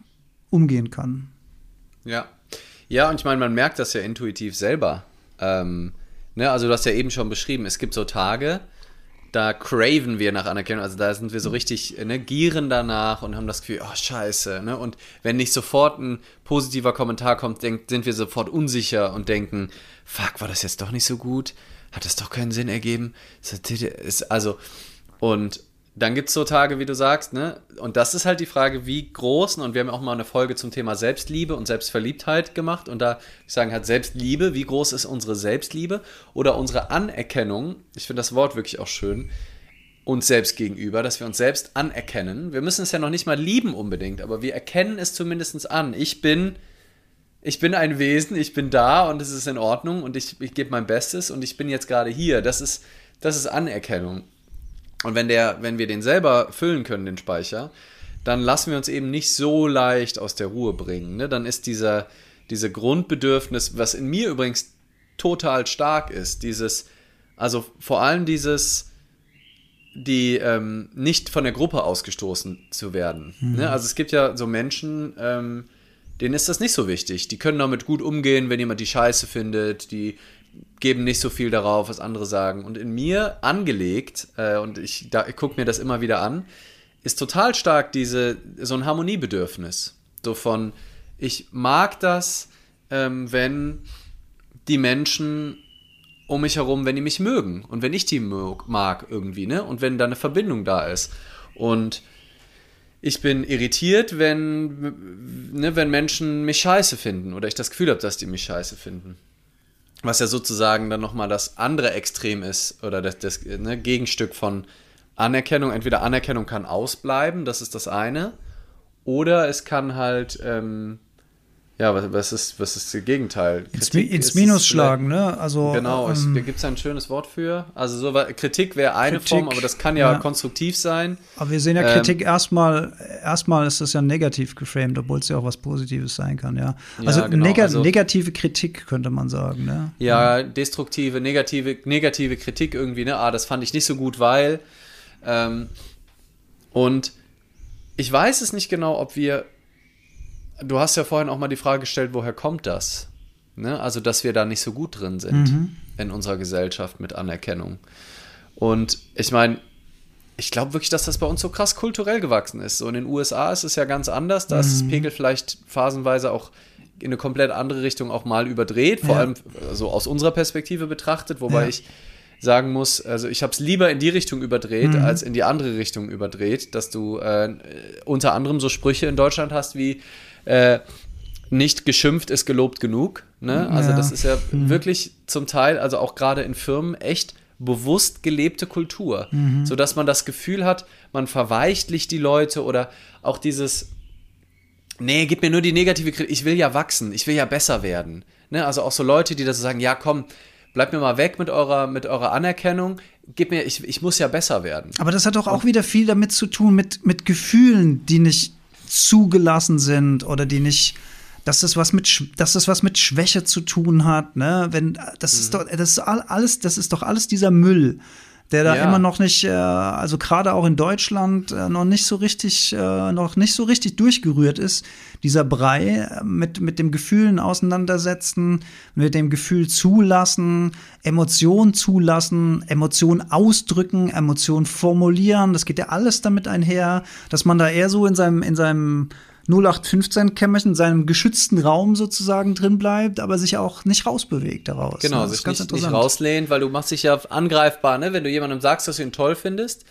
umgehen kann. Ja. Ja, und ich meine, man merkt das ja intuitiv selber. Ähm, ne, also du hast ja eben schon beschrieben, es gibt so Tage, da craven wir nach Anerkennung. Also da sind wir so richtig, ne, gieren danach und haben das Gefühl, oh scheiße. Ne? Und wenn nicht sofort ein positiver Kommentar kommt, denk, sind wir sofort unsicher und denken, fuck, war das jetzt doch nicht so gut? Hat das doch keinen Sinn ergeben? Also, und dann gibt es so Tage, wie du sagst, ne? Und das ist halt die Frage, wie groß, und wir haben auch mal eine Folge zum Thema Selbstliebe und Selbstverliebtheit gemacht. Und da, ich sagen, hat Selbstliebe, wie groß ist unsere Selbstliebe oder unsere Anerkennung? Ich finde das Wort wirklich auch schön. Uns selbst gegenüber, dass wir uns selbst anerkennen. Wir müssen es ja noch nicht mal lieben unbedingt, aber wir erkennen es zumindest an. Ich bin, ich bin ein Wesen, ich bin da und es ist in Ordnung und ich, ich gebe mein Bestes und ich bin jetzt gerade hier. Das ist, das ist Anerkennung. Und wenn, der, wenn wir den selber füllen können, den Speicher, dann lassen wir uns eben nicht so leicht aus der Ruhe bringen. Ne? Dann ist dieser, diese Grundbedürfnis, was in mir übrigens total stark ist, dieses, also vor allem dieses, die ähm, nicht von der Gruppe ausgestoßen zu werden. Mhm. Ne? Also es gibt ja so Menschen, ähm, denen ist das nicht so wichtig. Die können damit gut umgehen, wenn jemand die Scheiße findet, die geben nicht so viel darauf, was andere sagen. Und in mir angelegt, äh, und ich, ich gucke mir das immer wieder an, ist total stark diese, so ein Harmoniebedürfnis. So von, ich mag das, ähm, wenn die Menschen um mich herum, wenn die mich mögen und wenn ich die mag irgendwie, ne? Und wenn da eine Verbindung da ist. Und ich bin irritiert, wenn, ne, wenn Menschen mich scheiße finden oder ich das Gefühl habe, dass die mich scheiße finden was ja sozusagen dann nochmal das andere Extrem ist oder das, das ne, Gegenstück von Anerkennung. Entweder Anerkennung kann ausbleiben, das ist das eine, oder es kann halt ähm, ja, was, was, ist, was ist das Gegenteil? Ins, ins Minus schlagen, ne? Also, genau, ähm, da gibt es ein schönes Wort für. Also so Kritik wäre eine Kritik, Form, aber das kann ja, ja, konstruktiv sein. Aber wir sehen ja Kritik ähm, erstmal, erstmal ist das ja negativ geframed, obwohl es ja auch was Positives sein kann, ja. Also, ja, genau, neg also negative Kritik könnte man sagen, ne? Ja, destruktive, negative, negative Kritik irgendwie, ne? Ah, das fand ich nicht so gut, weil. Ähm, und ich weiß es nicht genau, ob wir du hast ja vorhin auch mal die Frage gestellt, woher kommt das? Ne? Also, dass wir da nicht so gut drin sind mhm. in unserer Gesellschaft mit Anerkennung. Und ich meine, ich glaube wirklich, dass das bei uns so krass kulturell gewachsen ist. So in den USA ist es ja ganz anders. Da mhm. ist das. Pegel vielleicht phasenweise auch in eine komplett andere Richtung auch mal überdreht, vor ja. allem so also aus unserer Perspektive betrachtet, wobei ja. ich sagen muss, also ich habe es lieber in die Richtung überdreht, mhm. als in die andere Richtung überdreht, dass du äh, unter anderem so Sprüche in Deutschland hast wie äh, nicht geschimpft ist gelobt genug. Ne? Also ja. das ist ja mhm. wirklich zum Teil, also auch gerade in Firmen, echt bewusst gelebte Kultur, mhm. sodass man das Gefühl hat, man verweichtlicht die Leute oder auch dieses, nee, gib mir nur die negative Kritik, ich will ja wachsen, ich will ja besser werden. Ne? Also auch so Leute, die da so sagen, ja komm, bleibt mir mal weg mit eurer, mit eurer Anerkennung, gib mir, ich, ich muss ja besser werden. Aber das hat doch auch wieder viel damit zu tun, mit, mit Gefühlen, die nicht zugelassen sind oder die nicht dass das was mit dass das was mit Schwäche zu tun hat, ne? Wenn das mhm. ist doch das ist alles das ist doch alles dieser Müll, der da ja. immer noch nicht, äh, also gerade auch in Deutschland äh, noch nicht so richtig, äh, noch nicht so richtig durchgerührt ist. Dieser Brei äh, mit, mit dem Gefühlen auseinandersetzen, mit dem Gefühl zulassen, Emotionen zulassen, Emotionen ausdrücken, Emotionen formulieren. Das geht ja alles damit einher, dass man da eher so in seinem, in seinem 0815-Kämmerchen in seinem geschützten Raum sozusagen drin bleibt, aber sich auch nicht rausbewegt daraus. Genau, ne? sich nicht, nicht rauslehnt, weil du machst dich ja angreifbar, ne? Wenn du jemandem sagst, dass du ihn toll findest,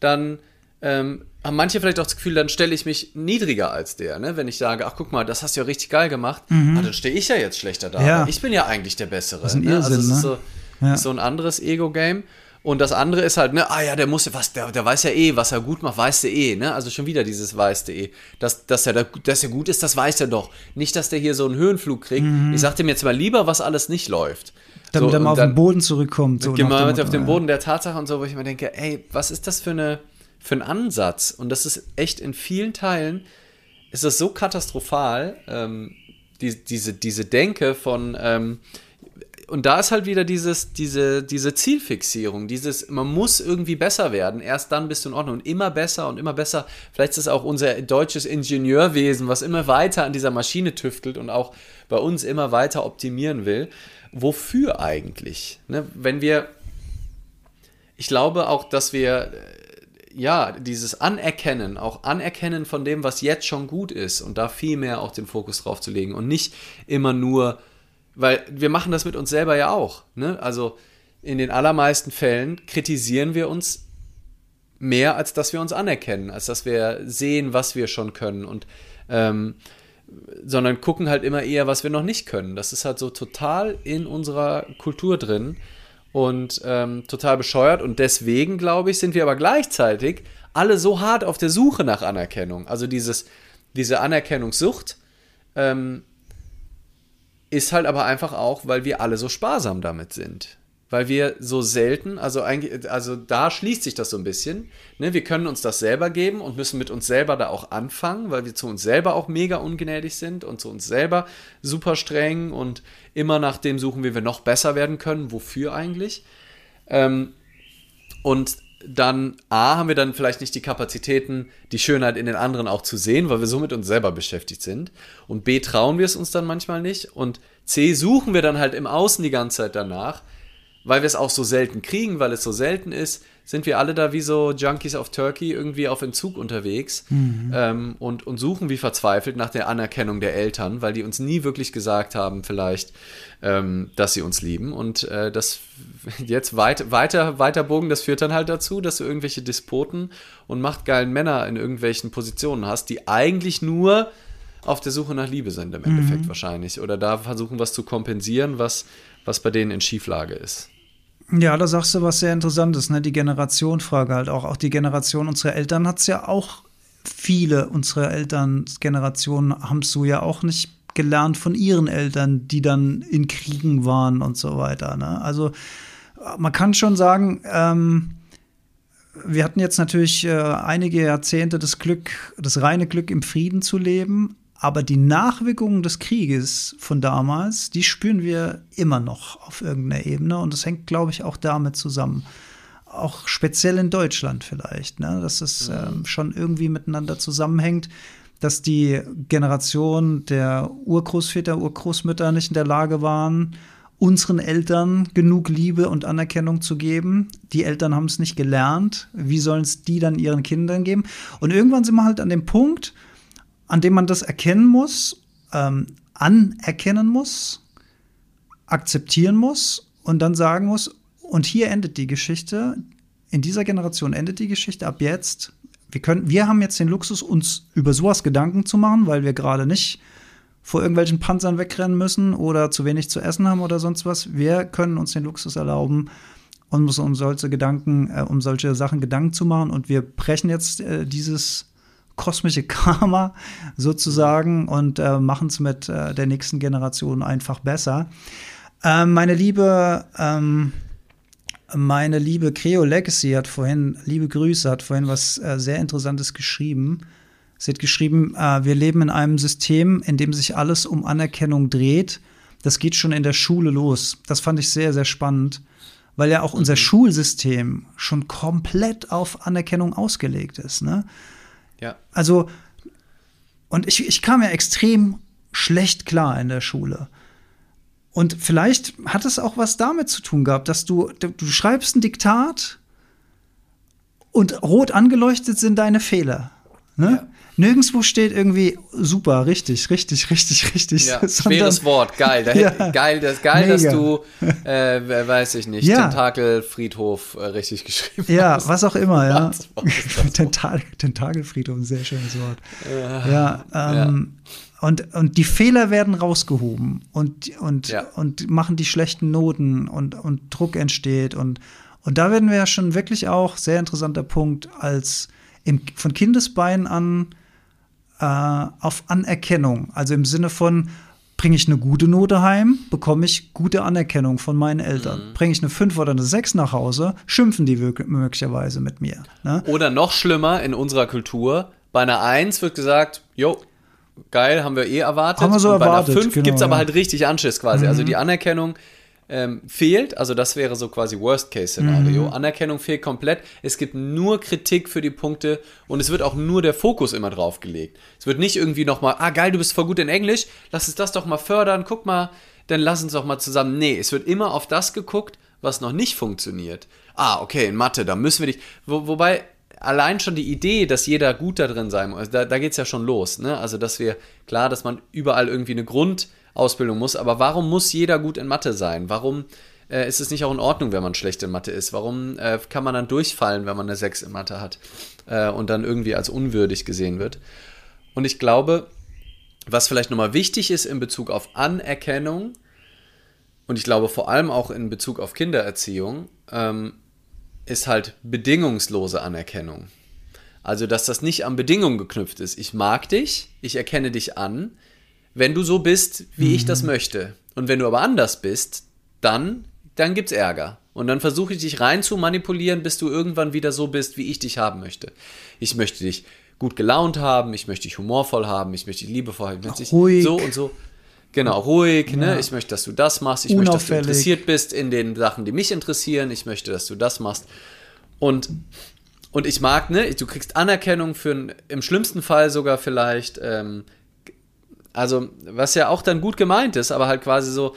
dann ähm, haben manche vielleicht auch das Gefühl, dann stelle ich mich niedriger als der, ne? Wenn ich sage, ach guck mal, das hast du ja richtig geil gemacht, mhm. ah, dann stehe ich ja jetzt schlechter da. Ja. Ich bin ja eigentlich der Bessere. Das ist ein ne? Irrsinn, also es ist so, ne? ist so ein anderes Ego-Game. Und das andere ist halt, ne, ah ja, der muss was, der, der weiß ja eh, was er gut macht, weiß der eh, ne? Also schon wieder dieses weiß der eh. Dass, dass, er, dass er gut ist, das weiß er doch. Nicht, dass der hier so einen Höhenflug kriegt. Mhm. Ich sag dem jetzt mal lieber, was alles nicht läuft. Damit so, er mal auf den Boden zurückkommt. So genau, mit auf den Boden der Tatsache und so, wo ich mir denke, ey, was ist das für, eine, für ein Ansatz? Und das ist echt in vielen Teilen, ist das so katastrophal, ähm, die, diese, diese Denke von, ähm, und da ist halt wieder dieses, diese, diese Zielfixierung, dieses, man muss irgendwie besser werden, erst dann bist du in Ordnung und immer besser und immer besser. Vielleicht ist es auch unser deutsches Ingenieurwesen, was immer weiter an dieser Maschine tüftelt und auch bei uns immer weiter optimieren will. Wofür eigentlich? Ne? Wenn wir, ich glaube auch, dass wir, äh, ja, dieses Anerkennen, auch Anerkennen von dem, was jetzt schon gut ist und da viel mehr auch den Fokus drauf zu legen und nicht immer nur weil wir machen das mit uns selber ja auch. Ne? Also in den allermeisten Fällen kritisieren wir uns mehr, als dass wir uns anerkennen, als dass wir sehen, was wir schon können und ähm, sondern gucken halt immer eher, was wir noch nicht können. Das ist halt so total in unserer Kultur drin und ähm, total bescheuert. Und deswegen, glaube ich, sind wir aber gleichzeitig alle so hart auf der Suche nach Anerkennung. Also dieses, diese Anerkennungssucht ähm, ist halt aber einfach auch, weil wir alle so sparsam damit sind. Weil wir so selten, also, also da schließt sich das so ein bisschen. Ne? Wir können uns das selber geben und müssen mit uns selber da auch anfangen, weil wir zu uns selber auch mega ungnädig sind und zu uns selber super streng und immer nach dem suchen, wie wir noch besser werden können. Wofür eigentlich? Ähm, und dann A, haben wir dann vielleicht nicht die Kapazitäten, die Schönheit in den anderen auch zu sehen, weil wir so mit uns selber beschäftigt sind. Und B, trauen wir es uns dann manchmal nicht. Und C, suchen wir dann halt im Außen die ganze Zeit danach, weil wir es auch so selten kriegen, weil es so selten ist, sind wir alle da wie so Junkies auf Turkey irgendwie auf Entzug unterwegs mhm. ähm, und, und suchen wie verzweifelt nach der Anerkennung der Eltern, weil die uns nie wirklich gesagt haben, vielleicht, ähm, dass sie uns lieben. Und äh, das (laughs) jetzt weit, weiter, weiter Bogen, das führt dann halt dazu, dass du irgendwelche Despoten und machtgeilen Männer in irgendwelchen Positionen hast, die eigentlich nur auf der Suche nach Liebe sind im Endeffekt mhm. wahrscheinlich. Oder da versuchen, was zu kompensieren, was, was bei denen in Schieflage ist. Ja, da sagst du was sehr Interessantes, ne? Die Generationfrage halt auch. Auch die Generation unserer Eltern hat es ja auch viele unserer Elterngenerationen haben es so ja auch nicht abgelernt von ihren Eltern, die dann in Kriegen waren und so weiter. Ne? Also man kann schon sagen, ähm, wir hatten jetzt natürlich äh, einige Jahrzehnte das Glück, das reine Glück, im Frieden zu leben. Aber die Nachwirkungen des Krieges von damals, die spüren wir immer noch auf irgendeiner Ebene. Und das hängt, glaube ich, auch damit zusammen. Auch speziell in Deutschland vielleicht, ne? dass es ähm, schon irgendwie miteinander zusammenhängt, dass die Generation der Urgroßväter, Urgroßmütter nicht in der Lage waren, unseren Eltern genug Liebe und Anerkennung zu geben. Die Eltern haben es nicht gelernt. Wie sollen es die dann ihren Kindern geben? Und irgendwann sind wir halt an dem Punkt, an dem man das erkennen muss, ähm, anerkennen muss, akzeptieren muss und dann sagen muss, und hier endet die Geschichte, in dieser Generation endet die Geschichte ab jetzt. Wir, können, wir haben jetzt den Luxus, uns über sowas Gedanken zu machen, weil wir gerade nicht vor irgendwelchen Panzern wegrennen müssen oder zu wenig zu essen haben oder sonst was. Wir können uns den Luxus erlauben, uns um solche Gedanken, äh, um solche Sachen Gedanken zu machen. Und wir brechen jetzt äh, dieses kosmische (laughs) Karma sozusagen und äh, machen es mit äh, der nächsten Generation einfach besser. Ähm, meine liebe, ähm, meine liebe Creo Legacy hat vorhin, liebe Grüße, hat vorhin was äh, sehr Interessantes geschrieben. Sie hat geschrieben, äh, wir leben in einem System, in dem sich alles um Anerkennung dreht. Das geht schon in der Schule los. Das fand ich sehr, sehr spannend, weil ja auch unser mhm. Schulsystem schon komplett auf Anerkennung ausgelegt ist. Ne? Ja. Also, und ich, ich kam ja extrem schlecht klar in der Schule. Und vielleicht hat es auch was damit zu tun gehabt, dass du, du, schreibst ein Diktat und rot angeleuchtet sind deine Fehler. Ne? Ja. Nirgendwo steht irgendwie super, richtig, richtig, richtig, richtig. Ja, (laughs) schweres Wort, geil. Da (laughs) ja, hätte, geil, das, geil dass du, äh, weiß ich nicht, ja. Tentakelfriedhof äh, richtig geschrieben ja, hast. Ja, was auch immer, ja. (laughs) Tentak Tentakelfriedhof, ein sehr schönes Wort. Ja, ähm, Und, und die Fehler werden rausgehoben und, und, und machen die schlechten Noten und, und Druck entsteht. Und, und da werden wir ja schon wirklich auch, sehr interessanter Punkt, als im, von Kindesbeinen an äh, auf Anerkennung. Also im Sinne von, bringe ich eine gute Note heim, bekomme ich gute Anerkennung von meinen Eltern. Mhm. Bringe ich eine 5 oder eine 6 nach Hause, schimpfen die möglicherweise mit mir. Ne? Oder noch schlimmer in unserer Kultur, bei einer 1 wird gesagt, jo, geil, haben wir eh erwartet. Haben wir so Und erwartet. Bei einer 5 genau, gibt es aber ja. halt richtig Anschiss quasi. Also mhm. Also die Anerkennung ähm, fehlt, also das wäre so quasi Worst-Case-Szenario. Mhm. Anerkennung fehlt komplett. Es gibt nur Kritik für die Punkte und es wird auch nur der Fokus immer drauf gelegt. Es wird nicht irgendwie nochmal, ah geil, du bist voll gut in Englisch, lass uns das doch mal fördern, guck mal, dann lass uns doch mal zusammen. Nee, es wird immer auf das geguckt, was noch nicht funktioniert. Ah, okay, in Mathe, da müssen wir dich. Wo, wobei, allein schon die Idee, dass jeder gut da drin sein muss, da, da geht es ja schon los. Ne? Also, dass wir, klar, dass man überall irgendwie eine Grund- Ausbildung muss. Aber warum muss jeder gut in Mathe sein? Warum äh, ist es nicht auch in Ordnung, wenn man schlecht in Mathe ist? Warum äh, kann man dann durchfallen, wenn man eine 6 in Mathe hat äh, und dann irgendwie als unwürdig gesehen wird? Und ich glaube, was vielleicht nochmal wichtig ist in Bezug auf Anerkennung, und ich glaube vor allem auch in Bezug auf Kindererziehung, ähm, ist halt bedingungslose Anerkennung. Also, dass das nicht an Bedingungen geknüpft ist. Ich mag dich, ich erkenne dich an, wenn du so bist, wie mhm. ich das mhm. möchte. Und wenn du aber anders bist, dann, dann gibt's Ärger. Und dann versuche ich dich rein zu manipulieren, bis du irgendwann wieder so bist, wie ich dich haben möchte. Ich möchte dich gut gelaunt haben, ich möchte dich humorvoll haben, ich möchte dich liebevoll haben, ich möchte dich ruhig. so und so. Genau, ruhig, ne? ja. ne? Ich möchte, dass du das machst, ich möchte, dass du interessiert bist in den Sachen, die mich interessieren, ich möchte, dass du das machst. Und, und ich mag, ne, du kriegst Anerkennung für im schlimmsten Fall sogar vielleicht ähm, also, was ja auch dann gut gemeint ist, aber halt quasi so,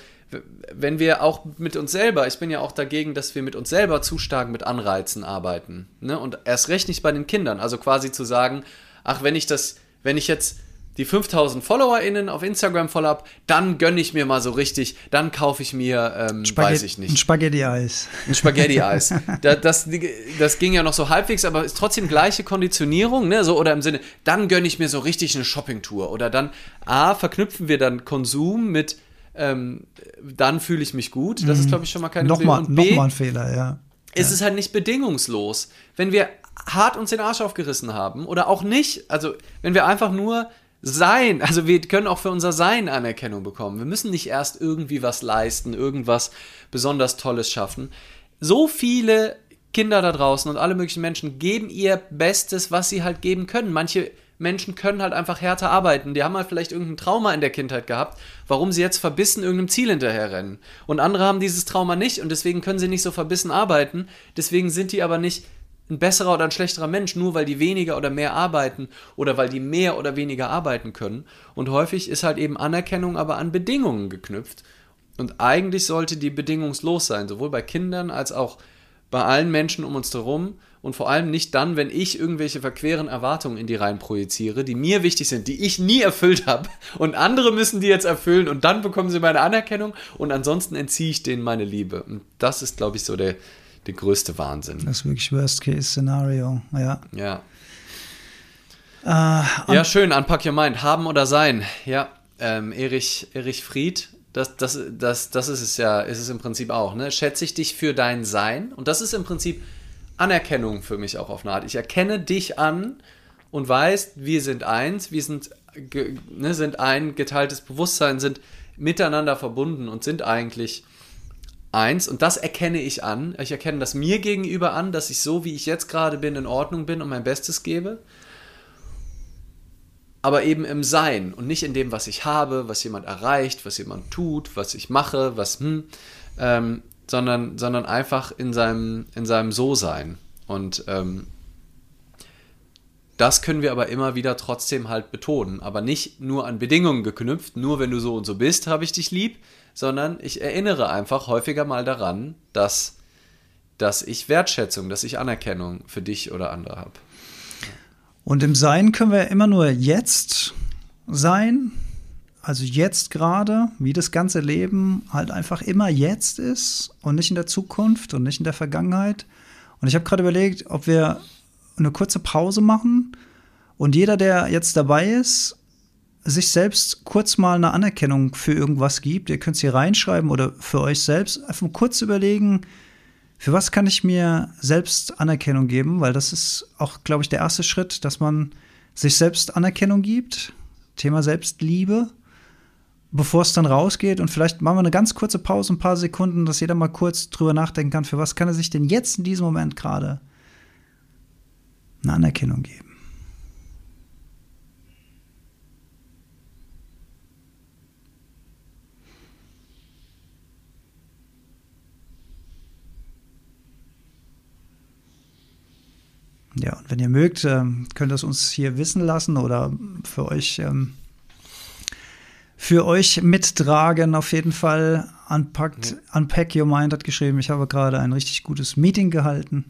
wenn wir auch mit uns selber, ich bin ja auch dagegen, dass wir mit uns selber zu stark mit Anreizen arbeiten. Ne? Und erst recht nicht bei den Kindern. Also quasi zu sagen, ach, wenn ich das, wenn ich jetzt die 5000 FollowerInnen auf Instagram voll ab, dann gönne ich mir mal so richtig, dann kaufe ich mir, ähm, weiß ich nicht. Ein Spaghetti-Eis. Ein Spaghetti-Eis. (laughs) das, das, das, ging ja noch so halbwegs, aber ist trotzdem gleiche Konditionierung, ne? So, oder im Sinne, dann gönne ich mir so richtig eine Shoppingtour. Oder dann, A, verknüpfen wir dann Konsum mit, ähm, dann fühle ich mich gut. Das ist, mhm. glaube ich, schon mal keine Nochmal noch ein Fehler, ja. Ist es halt nicht bedingungslos. Wenn wir hart uns den Arsch aufgerissen haben oder auch nicht, also wenn wir einfach nur Sein, also wir können auch für unser Sein Anerkennung bekommen. Wir müssen nicht erst irgendwie was leisten, irgendwas besonders Tolles schaffen. So viele Kinder da draußen und alle möglichen Menschen geben ihr Bestes, was sie halt geben können. Manche Menschen können halt einfach härter arbeiten. Die haben halt vielleicht irgendein Trauma in der Kindheit gehabt, warum sie jetzt verbissen irgendeinem Ziel hinterherrennen. Und andere haben dieses Trauma nicht und deswegen können sie nicht so verbissen arbeiten. Deswegen sind die aber nicht ein besserer oder ein schlechterer Mensch, nur weil die weniger oder mehr arbeiten oder weil die mehr oder weniger arbeiten können. Und häufig ist halt eben Anerkennung aber an Bedingungen geknüpft. Und eigentlich sollte die bedingungslos sein, sowohl bei Kindern als auch bei allen Menschen um uns herum und vor allem nicht dann, wenn ich irgendwelche verqueren Erwartungen in die Reihen projiziere, die mir wichtig sind, die ich nie erfüllt habe und andere müssen die jetzt erfüllen und dann bekommen sie meine Anerkennung und ansonsten entziehe ich denen meine Liebe. Und das ist, glaube ich, so der, der größte Wahnsinn. Das ist wirklich Worst-Case-Szenario, ja. Ja. Äh, ja, schön, Unpack Your Mind. Haben oder sein. Ja, ähm, Erich, Erich Fried, das, das, das, das ist es ja, ist es im Prinzip auch. Ne? Schätze ich dich für dein Sein. Und das ist im Prinzip Anerkennung für mich auch auf eine Art. Ich erkenne dich an und weiß, wir sind eins, wir sind, ne, sind ein geteiltes Bewusstsein, sind miteinander verbunden und sind eigentlich eins. Und das erkenne ich an. Ich erkenne das mir gegenüber an, dass ich so, wie ich jetzt gerade bin, in Ordnung bin und mein Bestes gebe. Aber eben im Sein und nicht in dem, was ich habe, was jemand erreicht, was jemand tut, was ich mache, was, hm, ähm, sondern, sondern einfach in seinem, in seinem So-Sein. Und ähm, das können wir aber immer wieder trotzdem halt betonen. Aber nicht nur an Bedingungen geknüpft, nur wenn du so und so bist, habe ich dich lieb, sondern ich erinnere einfach häufiger mal daran, dass, dass ich Wertschätzung, dass ich Anerkennung für dich oder andere habe. Und im Sein können wir immer nur jetzt sein, also jetzt gerade, wie das ganze Leben halt einfach immer jetzt ist und nicht in der Zukunft und nicht in der Vergangenheit. Und ich habe gerade überlegt, ob wir eine kurze Pause machen und jeder, der jetzt dabei ist, sich selbst kurz mal eine Anerkennung für irgendwas gibt. Ihr könnt es hier reinschreiben oder für euch selbst einfach kurz überlegen, für was kann ich mir selbst Anerkennung geben, weil das ist auch, glaube ich, der erste Schritt, dass man sich selbst Anerkennung gibt. Thema Selbstliebe, bevor es dann rausgeht. Und vielleicht machen wir eine ganz kurze Pause, ein paar Sekunden, dass jeder mal kurz drüber nachdenken kann, für was kann er sich denn jetzt in diesem Moment gerade eine Anerkennung geben. Ja, und wenn ihr mögt, ähm, könnt ihr es uns hier wissen lassen oder für euch, ähm, für euch mittragen. Auf jeden Fall. Unpackt, ja. Unpack Your Mind hat geschrieben, ich habe gerade ein richtig gutes Meeting gehalten.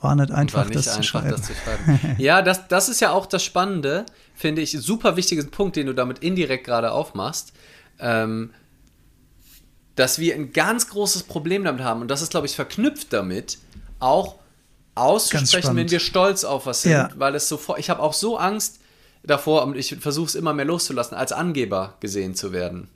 War nicht einfach, War nicht das, einfach zu schreiben. das, zu schreiben. (laughs) ja, das, das ist ja auch das Spannende, finde ich. Super wichtiger Punkt, den du damit indirekt gerade aufmachst. Ähm, dass wir ein ganz großes Problem damit haben. Und das ist, glaube ich, verknüpft damit, auch auszusprechen, wenn wir stolz auf was sind, ja. weil es sofort, ich habe auch so Angst davor und ich versuche es immer mehr loszulassen, als Angeber gesehen zu werden.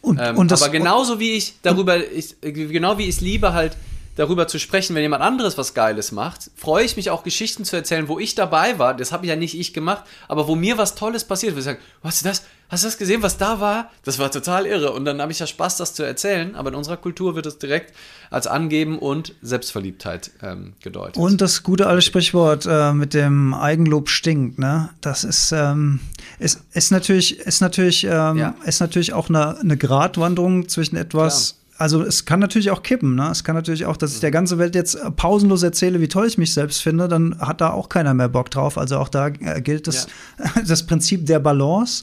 Und, ähm, und das, aber genauso wie ich darüber, ich, genau wie ich es liebe, halt darüber zu sprechen, wenn jemand anderes was Geiles macht, freue ich mich auch Geschichten zu erzählen, wo ich dabei war. Das habe ja nicht ich gemacht, aber wo mir was Tolles passiert, wo ich sage, was ist das? Hast du das gesehen, was da war? Das war total irre. Und dann habe ich ja Spaß, das zu erzählen. Aber in unserer Kultur wird es direkt als Angeben und Selbstverliebtheit ähm, gedeutet. Und das gute alte Sprichwort äh, mit dem Eigenlob stinkt. Ne? Das ist, ähm, ist, ist natürlich, ist natürlich, ähm, ja. ist natürlich auch eine, eine Gratwanderung zwischen etwas. Klar also es kann natürlich auch kippen, ne? Es kann natürlich auch, dass ich der ganzen Welt jetzt pausenlos erzähle, wie toll ich mich selbst finde, dann hat da auch keiner mehr Bock drauf. Also auch da äh, gilt das, ja. (laughs) das Prinzip der Balance.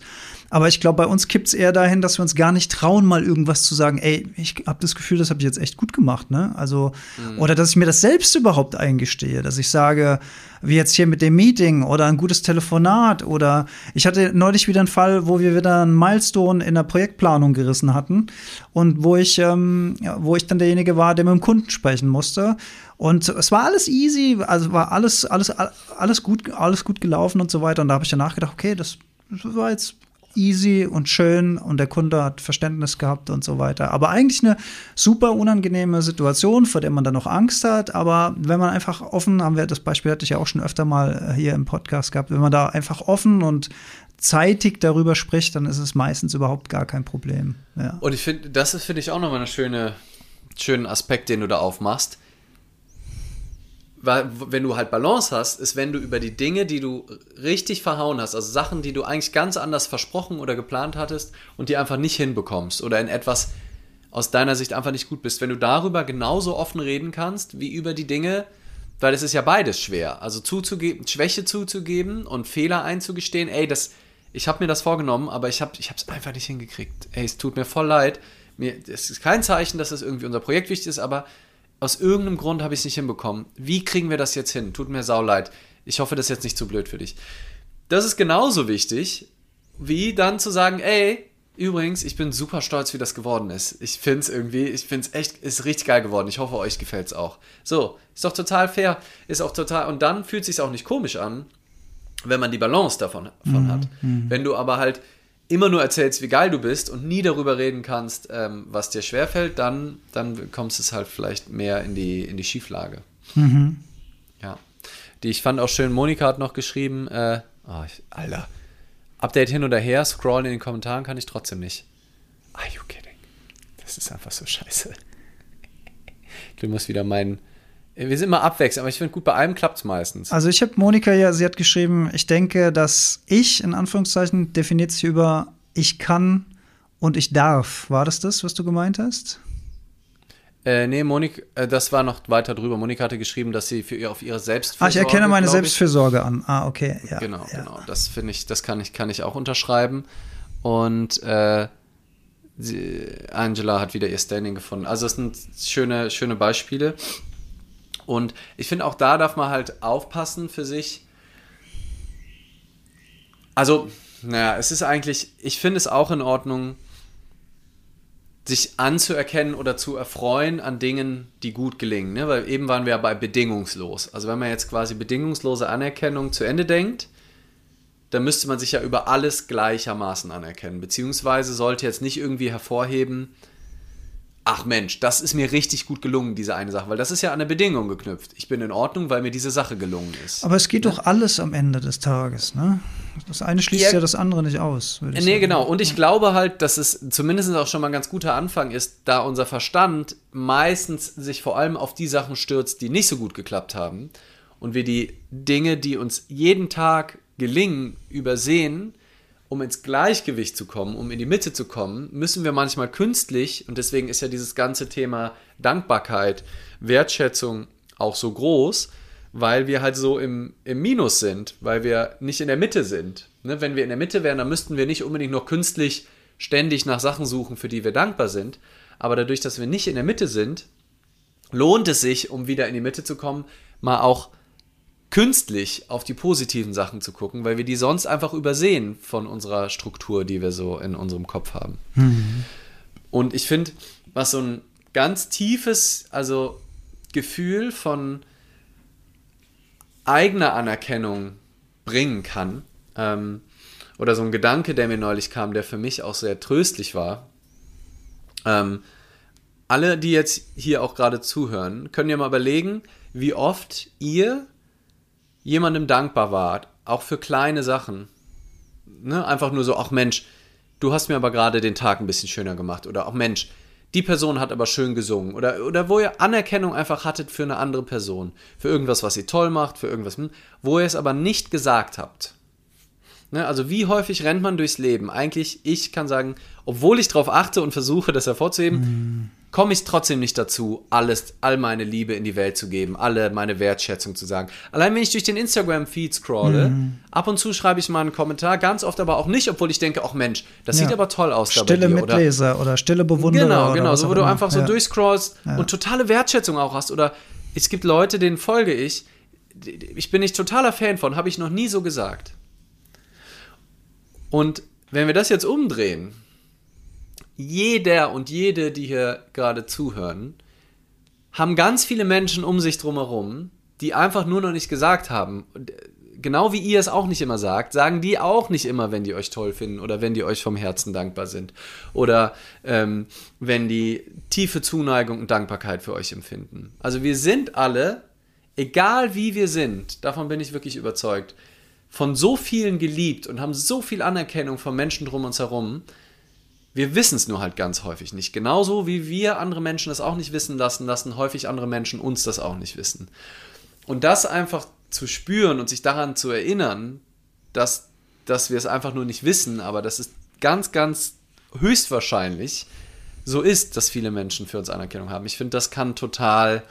Aber ich glaube, bei uns kippt es eher dahin, dass wir uns gar nicht trauen, mal irgendwas zu sagen, ey, ich habe das Gefühl, das habe ich jetzt echt gut gemacht, ne? Also, mhm. oder dass ich mir das selbst überhaupt eingestehe, dass ich sage, wie jetzt hier mit dem Meeting oder ein gutes Telefonat oder ich hatte neulich wieder einen Fall, wo wir wieder einen Milestone in der Projektplanung gerissen hatten und wo ich, ähm, wo ich dann derjenige war, der mit dem Kunden sprechen musste. Und es war alles easy, also war alles, alles, alles gut, alles gut gelaufen und so weiter. Und da habe ich danach gedacht, okay, das war jetzt easy und schön und der Kunde hat Verständnis gehabt und so weiter. Aber eigentlich eine super unangenehme Situation, vor der man dann noch Angst hat. Aber wenn man einfach offen, haben wir das Beispiel hatte ich ja auch schon öfter mal hier im Podcast gehabt, wenn man da einfach offen und zeitig darüber spricht, dann ist es meistens überhaupt gar kein Problem. Ja. Und ich finde, das ist, finde ich, auch nochmal einen schöne, schönen Aspekt, den du da aufmachst. Wenn du halt Balance hast, ist, wenn du über die Dinge, die du richtig verhauen hast, also Sachen, die du eigentlich ganz anders versprochen oder geplant hattest und die einfach nicht hinbekommst oder in etwas aus deiner Sicht einfach nicht gut bist, wenn du darüber genauso offen reden kannst, wie über die Dinge, weil es ist ja beides schwer. Also zuzugeben, Schwäche zuzugeben und Fehler einzugestehen, ey, das, ich habe mir das vorgenommen, aber ich habe es einfach nicht hingekriegt. Ey, es tut mir voll leid. Mir, es ist kein Zeichen, dass das irgendwie unser Projekt wichtig ist, aber aus irgendeinem Grund habe ich es nicht hinbekommen. Wie kriegen wir das jetzt hin? Tut mir sau leid. Ich hoffe, das ist jetzt nicht zu blöd für dich. Das ist genauso wichtig, wie dann zu sagen, ey, übrigens, ich bin super stolz, wie das geworden ist. Ich finde es irgendwie, ich finde es echt, ist richtig geil geworden. Ich hoffe, euch gefällt es auch. So, ist doch total fair, ist auch total, und dann fühlt es sich auch nicht komisch an, wenn man die Balance davon, davon mhm. hat. Mhm. Wenn du aber halt immer nur erzählst, wie geil du bist und nie darüber reden kannst, ähm, was dir schwerfällt, dann, dann kommst es halt vielleicht mehr in die, in die Schieflage. Mhm. Ja. Die, ich fand auch schön, Monika hat noch geschrieben, äh, oh, ich, Alter, Update hin oder her, scrollen in den Kommentaren kann ich trotzdem nicht. Are you kidding? Das ist einfach so scheiße. (laughs) Du musst wieder meinen wir sind immer abwechselnd, aber ich finde gut, bei einem klappt es meistens. Also ich habe Monika ja, sie hat geschrieben, ich denke, dass ich, in Anführungszeichen, definiert sich über ich kann und ich darf. War das das, was du gemeint hast? Äh, nee, Monika, äh, das war noch weiter drüber. Monika hatte geschrieben, dass sie für ihr auf ihre Selbstfürsorge. Ah, ich erkenne meine Selbstfürsorge an. Ah, okay. Ja, genau, ja. genau. Das finde ich, das kann ich, kann ich auch unterschreiben. Und äh, sie, Angela hat wieder ihr Standing gefunden. Also es sind schöne, schöne Beispiele. Und ich finde, auch da darf man halt aufpassen für sich. Also, naja, es ist eigentlich, ich finde es auch in Ordnung, sich anzuerkennen oder zu erfreuen an Dingen, die gut gelingen. Ne? Weil eben waren wir ja bei bedingungslos. Also wenn man jetzt quasi bedingungslose Anerkennung zu Ende denkt, dann müsste man sich ja über alles gleichermaßen anerkennen. Beziehungsweise sollte jetzt nicht irgendwie hervorheben, ach Mensch, das ist mir richtig gut gelungen, diese eine Sache, weil das ist ja an eine Bedingung geknüpft. Ich bin in Ordnung, weil mir diese Sache gelungen ist. Aber es geht ja? doch alles am Ende des Tages, ne? Das eine schließt ja, ja das andere nicht aus. Nee, sagen. genau. Und ich glaube halt, dass es zumindest auch schon mal ein ganz guter Anfang ist, da unser Verstand meistens sich vor allem auf die Sachen stürzt, die nicht so gut geklappt haben und wir die Dinge, die uns jeden Tag gelingen, übersehen um ins Gleichgewicht zu kommen, um in die Mitte zu kommen, müssen wir manchmal künstlich, und deswegen ist ja dieses ganze Thema Dankbarkeit, Wertschätzung auch so groß, weil wir halt so im, im Minus sind, weil wir nicht in der Mitte sind. Ne? Wenn wir in der Mitte wären, dann müssten wir nicht unbedingt nur künstlich ständig nach Sachen suchen, für die wir dankbar sind. Aber dadurch, dass wir nicht in der Mitte sind, lohnt es sich, um wieder in die Mitte zu kommen, mal auch künstlich auf die positiven Sachen zu gucken, weil wir die sonst einfach übersehen von unserer Struktur, die wir so in unserem Kopf haben. Mhm. Und ich finde, was so ein ganz tiefes, also Gefühl von eigener Anerkennung bringen kann, ähm, oder so ein Gedanke, der mir neulich kam, der für mich auch sehr tröstlich war. Ähm, alle, die jetzt hier auch gerade zuhören, können ja mal überlegen, wie oft ihr jemandem dankbar wart, auch für kleine Sachen. Ne? Einfach nur so, ach Mensch, du hast mir aber gerade den Tag ein bisschen schöner gemacht. Oder auch Mensch, die Person hat aber schön gesungen. Oder, oder wo ihr Anerkennung einfach hattet für eine andere Person. Für irgendwas, was sie toll macht, für irgendwas, hm, wo ihr es aber nicht gesagt habt. Ne? Also wie häufig rennt man durchs Leben? Eigentlich, ich kann sagen, obwohl ich darauf achte und versuche, das hervorzuheben, mm komme ich trotzdem nicht dazu, alles, all meine Liebe in die Welt zu geben, alle meine Wertschätzung zu sagen. Allein wenn ich durch den Instagram-Feed scrolle, mhm. ab und zu schreibe ich mal einen Kommentar, ganz oft aber auch nicht, obwohl ich denke, ach Mensch, das ja. sieht aber toll aus. Stille dir, Mitleser oder, oder, stille Bewunderer. Genau, genau, so wo du einfach so ja. durchscrollst ja. und totale Wertschätzung auch hast. Oder es gibt Leute, denen folge ich, ich bin nicht totaler Fan von, habe ich noch nie so gesagt. Und wenn wir das jetzt umdrehen, jeder und jede, die hier gerade zuhören, haben ganz viele Menschen um sich drumherum, die einfach nur noch nicht gesagt haben, genau wie ihr es auch nicht immer sagt, sagen die auch nicht immer, wenn die euch toll finden oder wenn die euch vom Herzen dankbar sind oder ähm, wenn die tiefe Zuneigung und Dankbarkeit für euch empfinden. Also wir sind alle, egal wie wir sind, davon bin ich wirklich überzeugt, von so vielen geliebt und haben so viel Anerkennung von Menschen drum uns herum. Wir wissen es nur halt ganz häufig nicht. Genauso wie wir andere Menschen das auch nicht wissen lassen, lassen häufig andere Menschen uns das auch nicht wissen. Und das einfach zu spüren und sich daran zu erinnern, dass, dass wir es einfach nur nicht wissen, aber dass es ganz, ganz höchstwahrscheinlich so ist, dass viele Menschen für uns Anerkennung haben. Ich finde, das kann total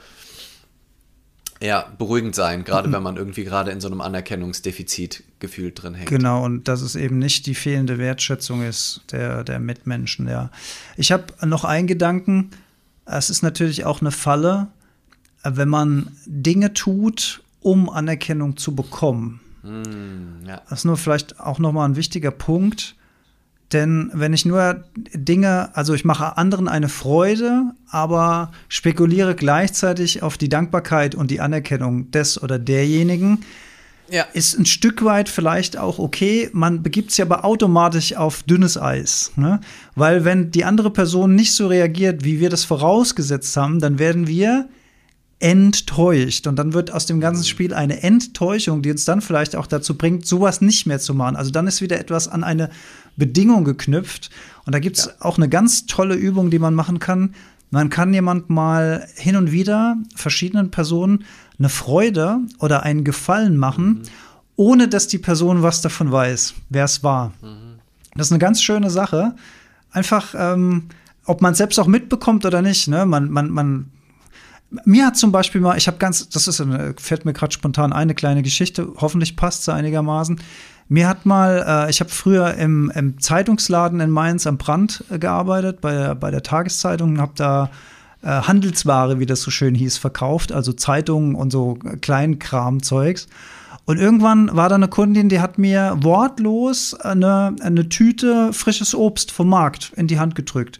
ja, beruhigend sein, gerade wenn man irgendwie gerade in so einem Anerkennungsdefizit gefühlt drin hängt. Genau, und dass es eben nicht die fehlende Wertschätzung ist der, der Mitmenschen, ja. Ich habe noch einen Gedanken, es ist natürlich auch eine Falle, wenn man Dinge tut, um Anerkennung zu bekommen. Mm, ja. Das ist nur vielleicht auch noch mal ein wichtiger Punkt. Denn wenn ich nur Dinge, also ich mache anderen eine Freude, aber spekuliere gleichzeitig auf die Dankbarkeit und die Anerkennung des oder derjenigen, ja. ist ein Stück weit vielleicht auch okay. Man begibt sich aber automatisch auf dünnes Eis. Ne? Weil wenn die andere Person nicht so reagiert, wie wir das vorausgesetzt haben, dann werden wir enttäuscht. Und dann wird aus dem ganzen Spiel eine Enttäuschung, die uns dann vielleicht auch dazu bringt, sowas nicht mehr zu machen. Also dann ist wieder etwas an eine Bedingung geknüpft. Und da gibt es ja. auch eine ganz tolle Übung, die man machen kann. Man kann jemand mal hin und wieder verschiedenen Personen eine Freude oder einen Gefallen machen, mhm. ohne dass die Person was davon weiß, wer es war. Mhm. Das ist eine ganz schöne Sache. Einfach, ähm, ob man es selbst auch mitbekommt oder nicht. Ne? Man, man, man mir hat zum Beispiel mal, ich habe ganz, das ist eine, fällt mir gerade spontan eine kleine Geschichte, hoffentlich passt sie einigermaßen. Mir hat mal, äh, ich habe früher im, im, Zeitungsladen in Mainz am Brand äh, gearbeitet, bei, der, bei der Tageszeitung, habe da äh, Handelsware, wie das so schön hieß, verkauft, also Zeitungen und so Kleinkram-Zeugs. Und irgendwann war da eine Kundin, die hat mir wortlos eine, eine Tüte frisches Obst vom Markt in die Hand gedrückt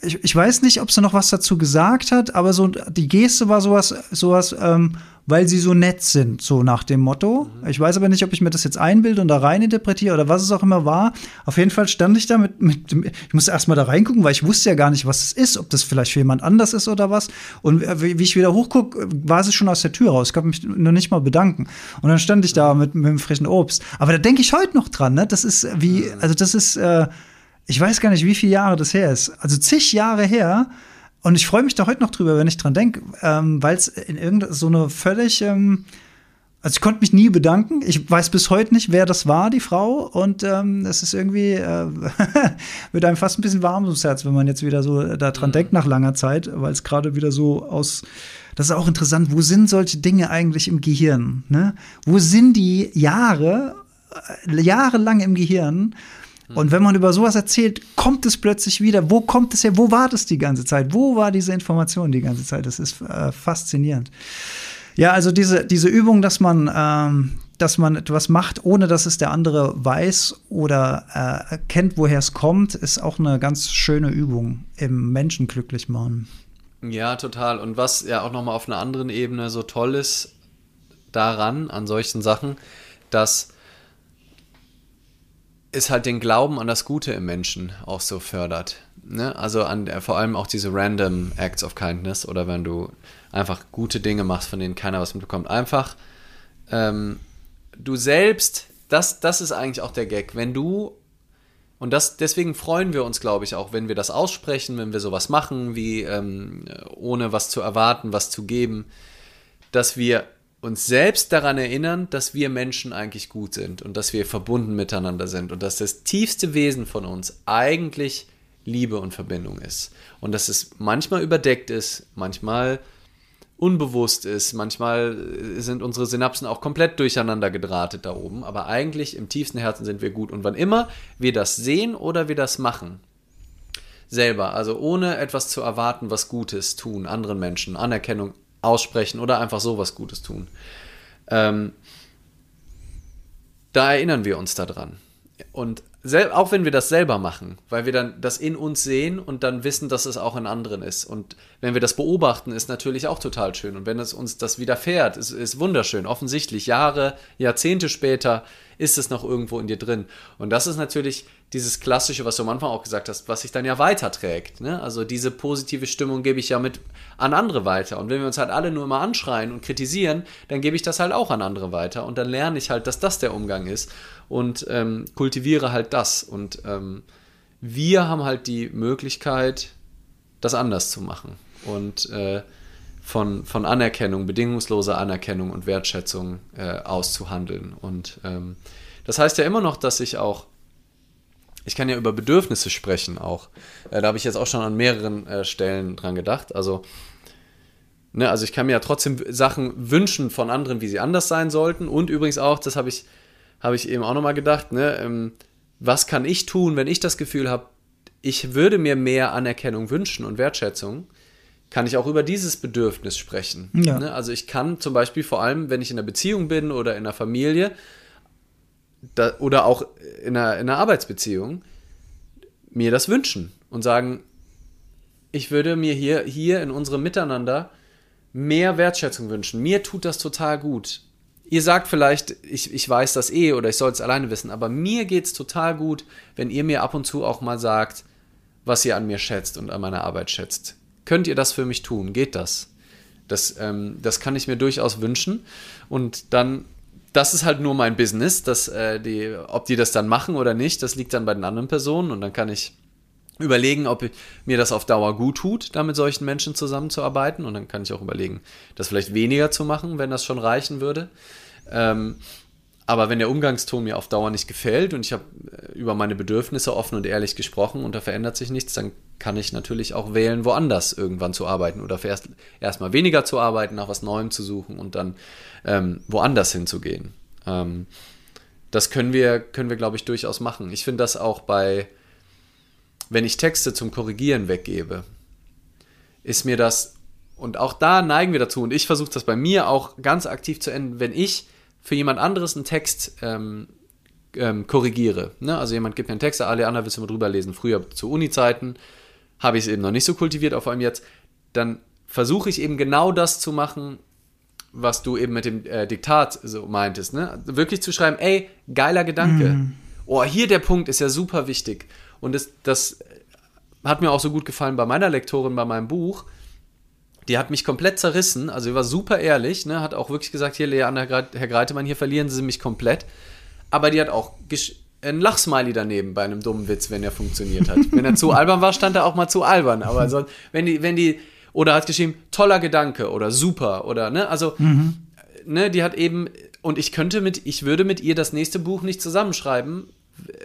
ich, ich weiß nicht, ob sie noch was dazu gesagt hat, aber so die Geste war sowas, sowas, ähm, weil sie so nett sind, so nach dem Motto. Mhm. Ich weiß aber nicht, ob ich mir das jetzt einbilde und da rein interpretiere oder was es auch immer war. Auf jeden Fall stand ich da mit, mit ich musste erst mal da reingucken, weil ich wusste ja gar nicht, was es ist, ob das vielleicht für jemand anders ist oder was. Und wie ich wieder hochgucke, war sie schon aus der Tür raus. Ich konnte mich noch nicht mal bedanken. Und dann stand ich da mit, mit dem frischen Obst. Aber da denke ich heute noch dran, ne? Das ist wie, also das ist, äh, ich weiß gar nicht, wie viele Jahre das her ist. Also zig Jahre her. Und ich freue mich da heute noch drüber, wenn ich dran denke, ähm, weil es in irgendeiner so eine völlig, ähm, also ich konnte mich nie bedanken. Ich weiß bis heute nicht, wer das war, die Frau. Und ähm, es ist irgendwie, äh, (laughs) wird einem fast ein bisschen warm ums Herz, wenn man jetzt wieder so daran mhm. denkt nach langer Zeit, weil es gerade wieder so aus, das ist auch interessant, wo sind solche Dinge eigentlich im Gehirn? Ne? Wo sind die Jahre, äh, jahrelang im Gehirn? Und wenn man über sowas erzählt, kommt es plötzlich wieder. Wo kommt es her? Wo war das die ganze Zeit? Wo war diese Information die ganze Zeit? Das ist äh, faszinierend. Ja, also diese, diese Übung, dass man, ähm, dass man etwas macht, ohne dass es der andere weiß oder äh, erkennt, woher es kommt, ist auch eine ganz schöne Übung im Menschen glücklich machen. Ja, total. Und was ja auch nochmal auf einer anderen Ebene so toll ist daran, an solchen Sachen, dass ist halt den Glauben an das Gute im Menschen auch so fördert. Ne? Also an der, vor allem auch diese random Acts of Kindness oder wenn du einfach gute Dinge machst, von denen keiner was mitbekommt. Einfach ähm, du selbst, das, das ist eigentlich auch der Gag, wenn du und das, deswegen freuen wir uns, glaube ich, auch, wenn wir das aussprechen, wenn wir sowas machen, wie ähm, ohne was zu erwarten, was zu geben, dass wir uns selbst daran erinnern, dass wir Menschen eigentlich gut sind und dass wir verbunden miteinander sind und dass das tiefste Wesen von uns eigentlich Liebe und Verbindung ist. Und dass es manchmal überdeckt ist, manchmal unbewusst ist, manchmal sind unsere Synapsen auch komplett durcheinander gedrahtet da oben, aber eigentlich im tiefsten Herzen sind wir gut. Und wann immer wir das sehen oder wir das machen, selber, also ohne etwas zu erwarten, was Gutes tun, anderen Menschen, Anerkennung aussprechen oder einfach so was Gutes tun. Ähm, da erinnern wir uns daran. Und auch wenn wir das selber machen, weil wir dann das in uns sehen und dann wissen, dass es auch in anderen ist. Und wenn wir das beobachten, ist natürlich auch total schön. Und wenn es uns das widerfährt, ist, ist wunderschön. Offensichtlich Jahre, Jahrzehnte später ist es noch irgendwo in dir drin. Und das ist natürlich dieses Klassische, was du am Anfang auch gesagt hast, was sich dann ja weiterträgt. Ne? Also diese positive Stimmung gebe ich ja mit an andere weiter. Und wenn wir uns halt alle nur immer anschreien und kritisieren, dann gebe ich das halt auch an andere weiter. Und dann lerne ich halt, dass das der Umgang ist und ähm, kultiviere halt das. Und ähm, wir haben halt die Möglichkeit, das anders zu machen. Und äh, von, von Anerkennung, bedingungsloser Anerkennung und Wertschätzung äh, auszuhandeln. Und ähm, das heißt ja immer noch, dass ich auch, ich kann ja über Bedürfnisse sprechen auch. Äh, da habe ich jetzt auch schon an mehreren äh, Stellen dran gedacht. Also, ne, also ich kann mir ja trotzdem Sachen wünschen von anderen, wie sie anders sein sollten. Und übrigens auch, das habe ich, hab ich eben auch nochmal gedacht, ne, ähm, was kann ich tun, wenn ich das Gefühl habe, ich würde mir mehr Anerkennung wünschen und Wertschätzung kann ich auch über dieses Bedürfnis sprechen. Ja. Ne? Also ich kann zum Beispiel vor allem, wenn ich in einer Beziehung bin oder in einer Familie da, oder auch in einer, in einer Arbeitsbeziehung, mir das wünschen und sagen, ich würde mir hier, hier in unserem Miteinander mehr Wertschätzung wünschen. Mir tut das total gut. Ihr sagt vielleicht, ich, ich weiß das eh oder ich soll es alleine wissen, aber mir geht es total gut, wenn ihr mir ab und zu auch mal sagt, was ihr an mir schätzt und an meiner Arbeit schätzt. Könnt ihr das für mich tun? Geht das? Das, ähm, das kann ich mir durchaus wünschen. Und dann, das ist halt nur mein Business, dass, äh, die, ob die das dann machen oder nicht, das liegt dann bei den anderen Personen. Und dann kann ich überlegen, ob mir das auf Dauer gut tut, da mit solchen Menschen zusammenzuarbeiten. Und dann kann ich auch überlegen, das vielleicht weniger zu machen, wenn das schon reichen würde. Ähm, aber wenn der Umgangston mir auf Dauer nicht gefällt und ich habe äh, über meine Bedürfnisse offen und ehrlich gesprochen und da verändert sich nichts, dann kann ich natürlich auch wählen, woanders irgendwann zu arbeiten oder erst erstmal weniger zu arbeiten, nach was Neuem zu suchen und dann ähm, woanders hinzugehen. Ähm, das können wir, können wir, glaube ich, durchaus machen. Ich finde das auch bei, wenn ich Texte zum Korrigieren weggebe, ist mir das, und auch da neigen wir dazu, und ich versuche das bei mir auch ganz aktiv zu enden, wenn ich für jemand anderes einen Text ähm, ähm, korrigiere. Ne? Also jemand gibt mir einen Text, alle anderen willst du mal drüber lesen. Früher zu Uni-Zeiten habe ich es eben noch nicht so kultiviert, auf allem jetzt. Dann versuche ich eben genau das zu machen, was du eben mit dem äh, Diktat so meintest. Ne? Wirklich zu schreiben, ey, geiler Gedanke. Mhm. Oh, hier der Punkt ist ja super wichtig. Und das, das hat mir auch so gut gefallen bei meiner Lektorin bei meinem Buch die hat mich komplett zerrissen. Also, sie war super ehrlich, ne? hat auch wirklich gesagt: Hier, Lea, Herr Greitemann, hier verlieren Sie mich komplett. Aber die hat auch ein Lachsmiley daneben bei einem dummen Witz, wenn er funktioniert hat. wenn er zu (laughs) albern war, stand er auch mal zu albern. Aber sonst, wenn die, wenn die, oder hat geschrieben, toller Gedanke oder super oder, ne, also, mhm. ne, die hat eben, und ich könnte mit, ich würde mit ihr das nächste Buch nicht zusammenschreiben,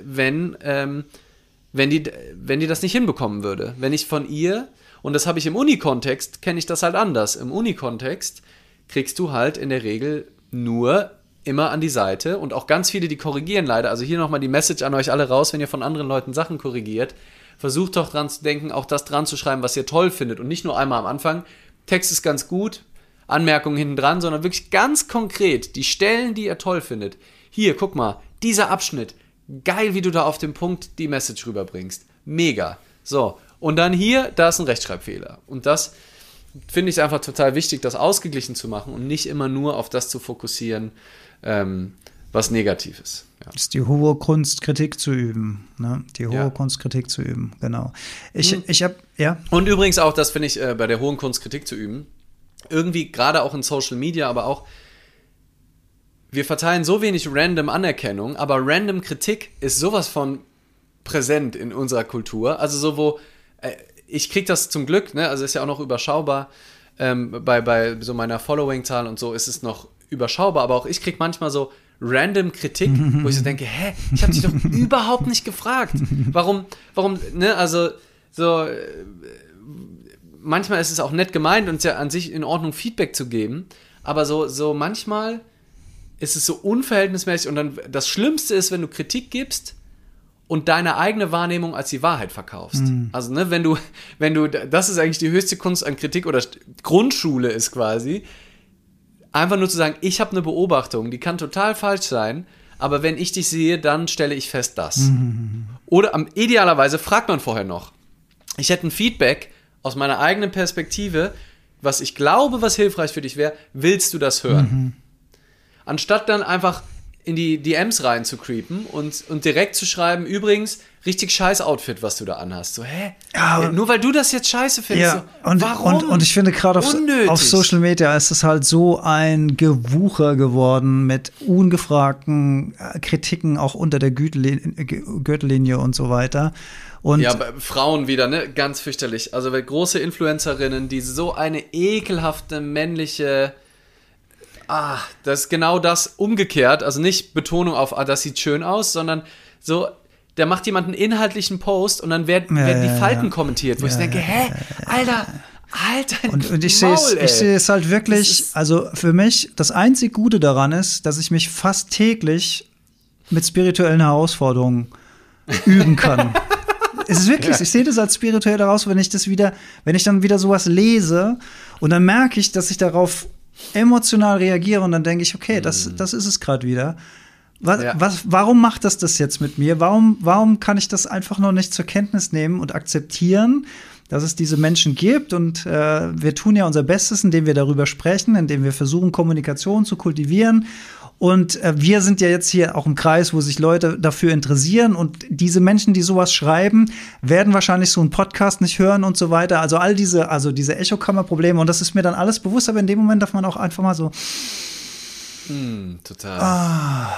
wenn, ähm, wenn die, wenn die das nicht hinbekommen würde. Wenn ich von ihr und das habe ich im Uni-Kontext, kenne ich das halt anders. Im Uni-Kontext kriegst du halt in der Regel nur immer an die Seite und auch ganz viele, die korrigieren leider. Also hier nochmal die Message an euch alle raus, wenn ihr von anderen Leuten Sachen korrigiert. Versucht doch dran zu denken, auch das dran zu schreiben, was ihr toll findet und nicht nur einmal am Anfang. Text ist ganz gut, Anmerkungen hinten dran, sondern wirklich ganz konkret die Stellen, die ihr toll findet. Hier, guck mal, dieser Abschnitt. Geil, wie du da auf den Punkt die Message rüberbringst. Mega. So, und dann hier, da ist ein Rechtschreibfehler. Und das finde ich einfach total wichtig, das ausgeglichen zu machen und nicht immer nur auf das zu fokussieren, ähm, was negativ ist. Ja. Das ist die hohe Kunst, Kritik zu üben. Ne? Die hohe ja. Kunst, Kritik zu üben, genau. Ich, hm. ich habe, ja. Und übrigens auch, das finde ich äh, bei der hohen Kunst, Kritik zu üben, irgendwie gerade auch in Social Media, aber auch, wir verteilen so wenig random Anerkennung, aber random Kritik ist sowas von präsent in unserer Kultur. Also so, wo ich kriege das zum Glück, ne? also ist ja auch noch überschaubar. Ähm, bei, bei so meiner Following-Zahl und so ist es noch überschaubar, aber auch ich kriege manchmal so random Kritik, wo ich so denke, hä, ich habe dich doch (laughs) überhaupt nicht gefragt. Warum, warum, ne, also so, äh, manchmal ist es auch nett gemeint und ja an sich in Ordnung, Feedback zu geben, aber so, so manchmal ist es so unverhältnismäßig und dann das Schlimmste ist, wenn du Kritik gibst und deine eigene Wahrnehmung als die Wahrheit verkaufst. Mhm. Also, ne, wenn du, wenn du, das ist eigentlich die höchste Kunst an Kritik oder Grundschule ist quasi, einfach nur zu sagen, ich habe eine Beobachtung, die kann total falsch sein, aber wenn ich dich sehe, dann stelle ich fest das. Mhm. Oder am, idealerweise fragt man vorher noch. Ich hätte ein Feedback aus meiner eigenen Perspektive, was ich glaube, was hilfreich für dich wäre, willst du das hören? Mhm. Anstatt dann einfach in die DMs rein zu creepen und, und direkt zu schreiben, übrigens, richtig scheiß Outfit, was du da anhast. So, hä? Ja, nur weil du das jetzt scheiße findest. Ja, so, und, warum? Und, und ich finde gerade auf, auf, Social Media ist es halt so ein Gewucher geworden mit ungefragten äh, Kritiken auch unter der Gürtellinie, Gürtellinie und so weiter. Und ja, bei Frauen wieder, ne? Ganz fürchterlich. Also große Influencerinnen, die so eine ekelhafte männliche Ah, das ist genau das umgekehrt. Also nicht Betonung auf, ah, das sieht schön aus, sondern so, da macht jemand einen inhaltlichen Post und dann werden, ja, werden die Falten ja, kommentiert, wo ich denke, hä, Alter, Alter, und, und ich sehe es, ich sehe es halt wirklich, also für mich, das einzig Gute daran ist, dass ich mich fast täglich mit spirituellen Herausforderungen (laughs) üben kann. es ist wirklich, ich sehe das als spirituell daraus, wenn ich das wieder, wenn ich dann wieder sowas lese und dann merke ich, dass ich darauf emotional reagiere und dann denke ich, okay, das, mhm. das ist es gerade wieder. Was, ja. was, warum macht das das jetzt mit mir? Warum, warum kann ich das einfach noch nicht zur Kenntnis nehmen und akzeptieren, dass es diese Menschen gibt? Und äh, wir tun ja unser Bestes, indem wir darüber sprechen, indem wir versuchen, Kommunikation zu kultivieren. Und äh, wir sind ja jetzt hier auch im Kreis, wo sich Leute dafür interessieren. Und diese Menschen, die sowas schreiben, werden wahrscheinlich so einen Podcast nicht hören und so weiter. Also all diese, also diese Echokammer-Probleme. Und das ist mir dann alles bewusst, aber in dem Moment darf man auch einfach mal so. Mm, total. Ah,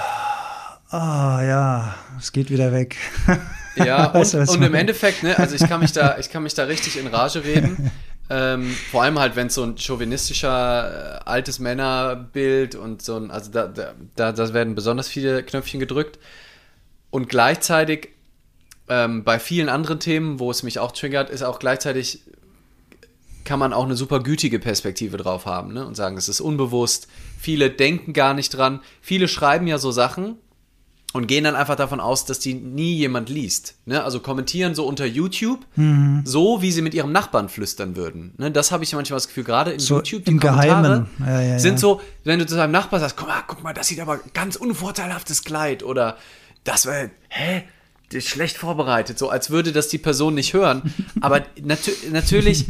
ah ja, es geht wieder weg. Ja, (laughs) und, und im Endeffekt, ne, also ich kann mich da, ich kann mich da richtig in Rage reden. (laughs) Ähm, vor allem halt, wenn es so ein chauvinistischer, äh, altes Männerbild und so ein, also da, da, da werden besonders viele Knöpfchen gedrückt. Und gleichzeitig ähm, bei vielen anderen Themen, wo es mich auch triggert, ist auch gleichzeitig, kann man auch eine super gütige Perspektive drauf haben ne? und sagen, es ist unbewusst. Viele denken gar nicht dran. Viele schreiben ja so Sachen, und gehen dann einfach davon aus, dass die nie jemand liest. Ne? Also kommentieren so unter YouTube, mhm. so wie sie mit ihrem Nachbarn flüstern würden. Ne? Das habe ich manchmal das Gefühl, gerade in so YouTube, die im Kommentare ja, ja, sind so, wenn du zu deinem Nachbarn sagst, guck mal, guck mal, das sieht aber ganz unvorteilhaftes Kleid oder das war, hä? Das ist schlecht vorbereitet, so als würde das die Person nicht hören. (laughs) Aber nat natürlich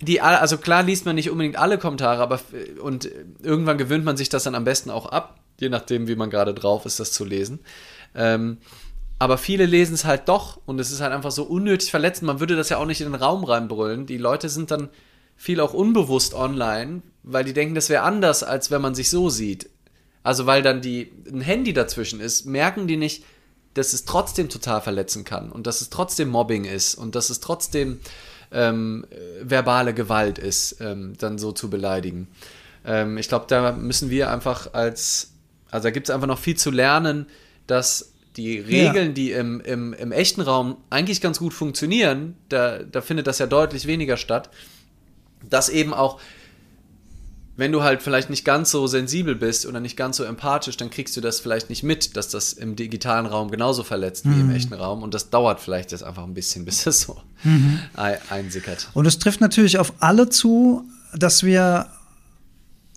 die, also klar liest man nicht unbedingt alle Kommentare, aber und irgendwann gewöhnt man sich das dann am besten auch ab je nachdem, wie man gerade drauf ist, das zu lesen. Ähm, aber viele lesen es halt doch und es ist halt einfach so unnötig verletzend. Man würde das ja auch nicht in den Raum reinbrüllen. Die Leute sind dann viel auch unbewusst online, weil die denken, das wäre anders, als wenn man sich so sieht. Also weil dann die, ein Handy dazwischen ist, merken die nicht, dass es trotzdem total verletzen kann und dass es trotzdem Mobbing ist und dass es trotzdem ähm, verbale Gewalt ist, ähm, dann so zu beleidigen. Ähm, ich glaube, da müssen wir einfach als also da gibt es einfach noch viel zu lernen, dass die Regeln, ja. die im, im, im echten Raum eigentlich ganz gut funktionieren, da, da findet das ja deutlich weniger statt, dass eben auch, wenn du halt vielleicht nicht ganz so sensibel bist oder nicht ganz so empathisch, dann kriegst du das vielleicht nicht mit, dass das im digitalen Raum genauso verletzt mhm. wie im mhm. echten Raum. Und das dauert vielleicht jetzt einfach ein bisschen, (laughs) bis das so mhm. einsickert. Und es trifft natürlich auf alle zu, dass wir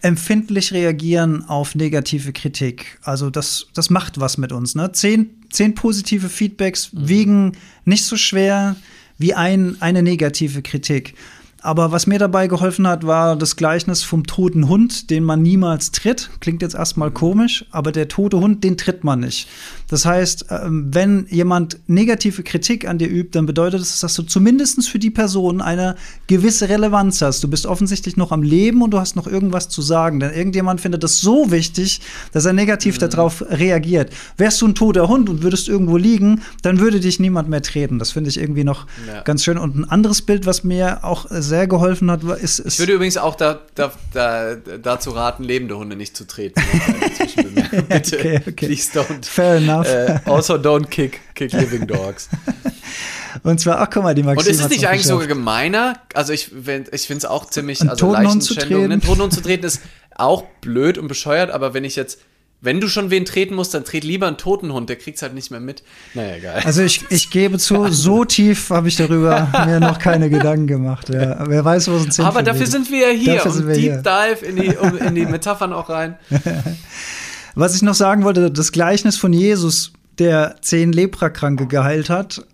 empfindlich reagieren auf negative Kritik. Also das, das macht was mit uns. Ne? Zehn, zehn positive Feedbacks mhm. wiegen nicht so schwer wie ein, eine negative Kritik. Aber was mir dabei geholfen hat, war das Gleichnis vom toten Hund, den man niemals tritt. Klingt jetzt erstmal komisch, aber der tote Hund, den tritt man nicht. Das heißt, ähm, wenn jemand negative Kritik an dir übt, dann bedeutet das, dass du zumindest für die Person eine gewisse Relevanz hast. Du bist offensichtlich noch am Leben und du hast noch irgendwas zu sagen. Denn irgendjemand findet das so wichtig, dass er negativ mhm. darauf reagiert. Wärst du ein toter Hund und würdest irgendwo liegen, dann würde dich niemand mehr treten. Das finde ich irgendwie noch ja. ganz schön. Und ein anderes Bild, was mir auch sehr geholfen hat, ist. ist ich würde übrigens auch da, da, da, dazu raten, lebende Hunde nicht zu treten. (laughs) (laughs) Bitte, okay, okay. please don't. Fair enough. Uh, also don't kick, kick living dogs. (laughs) Und zwar, ach guck mal, die Maxime Und ist es nicht eigentlich sogar gemeiner? Also ich, ich finde es auch ziemlich, also Leichenschändung, einen Toten Hund zu treten ist auch blöd und bescheuert, aber wenn ich jetzt wenn du schon wen treten musst, dann tret lieber einen toten Hund, der kriegt's halt nicht mehr mit. Naja, egal. Also ich, ich gebe zu, so tief habe ich darüber (laughs) mir noch keine Gedanken gemacht. Ja. Wer weiß, wo es uns Aber dafür sind wir ja hier dafür und Deep hier. Dive in die, um, in die Metaphern auch rein. (laughs) Was ich noch sagen wollte, das Gleichnis von Jesus, der zehn Leprakranke geheilt hat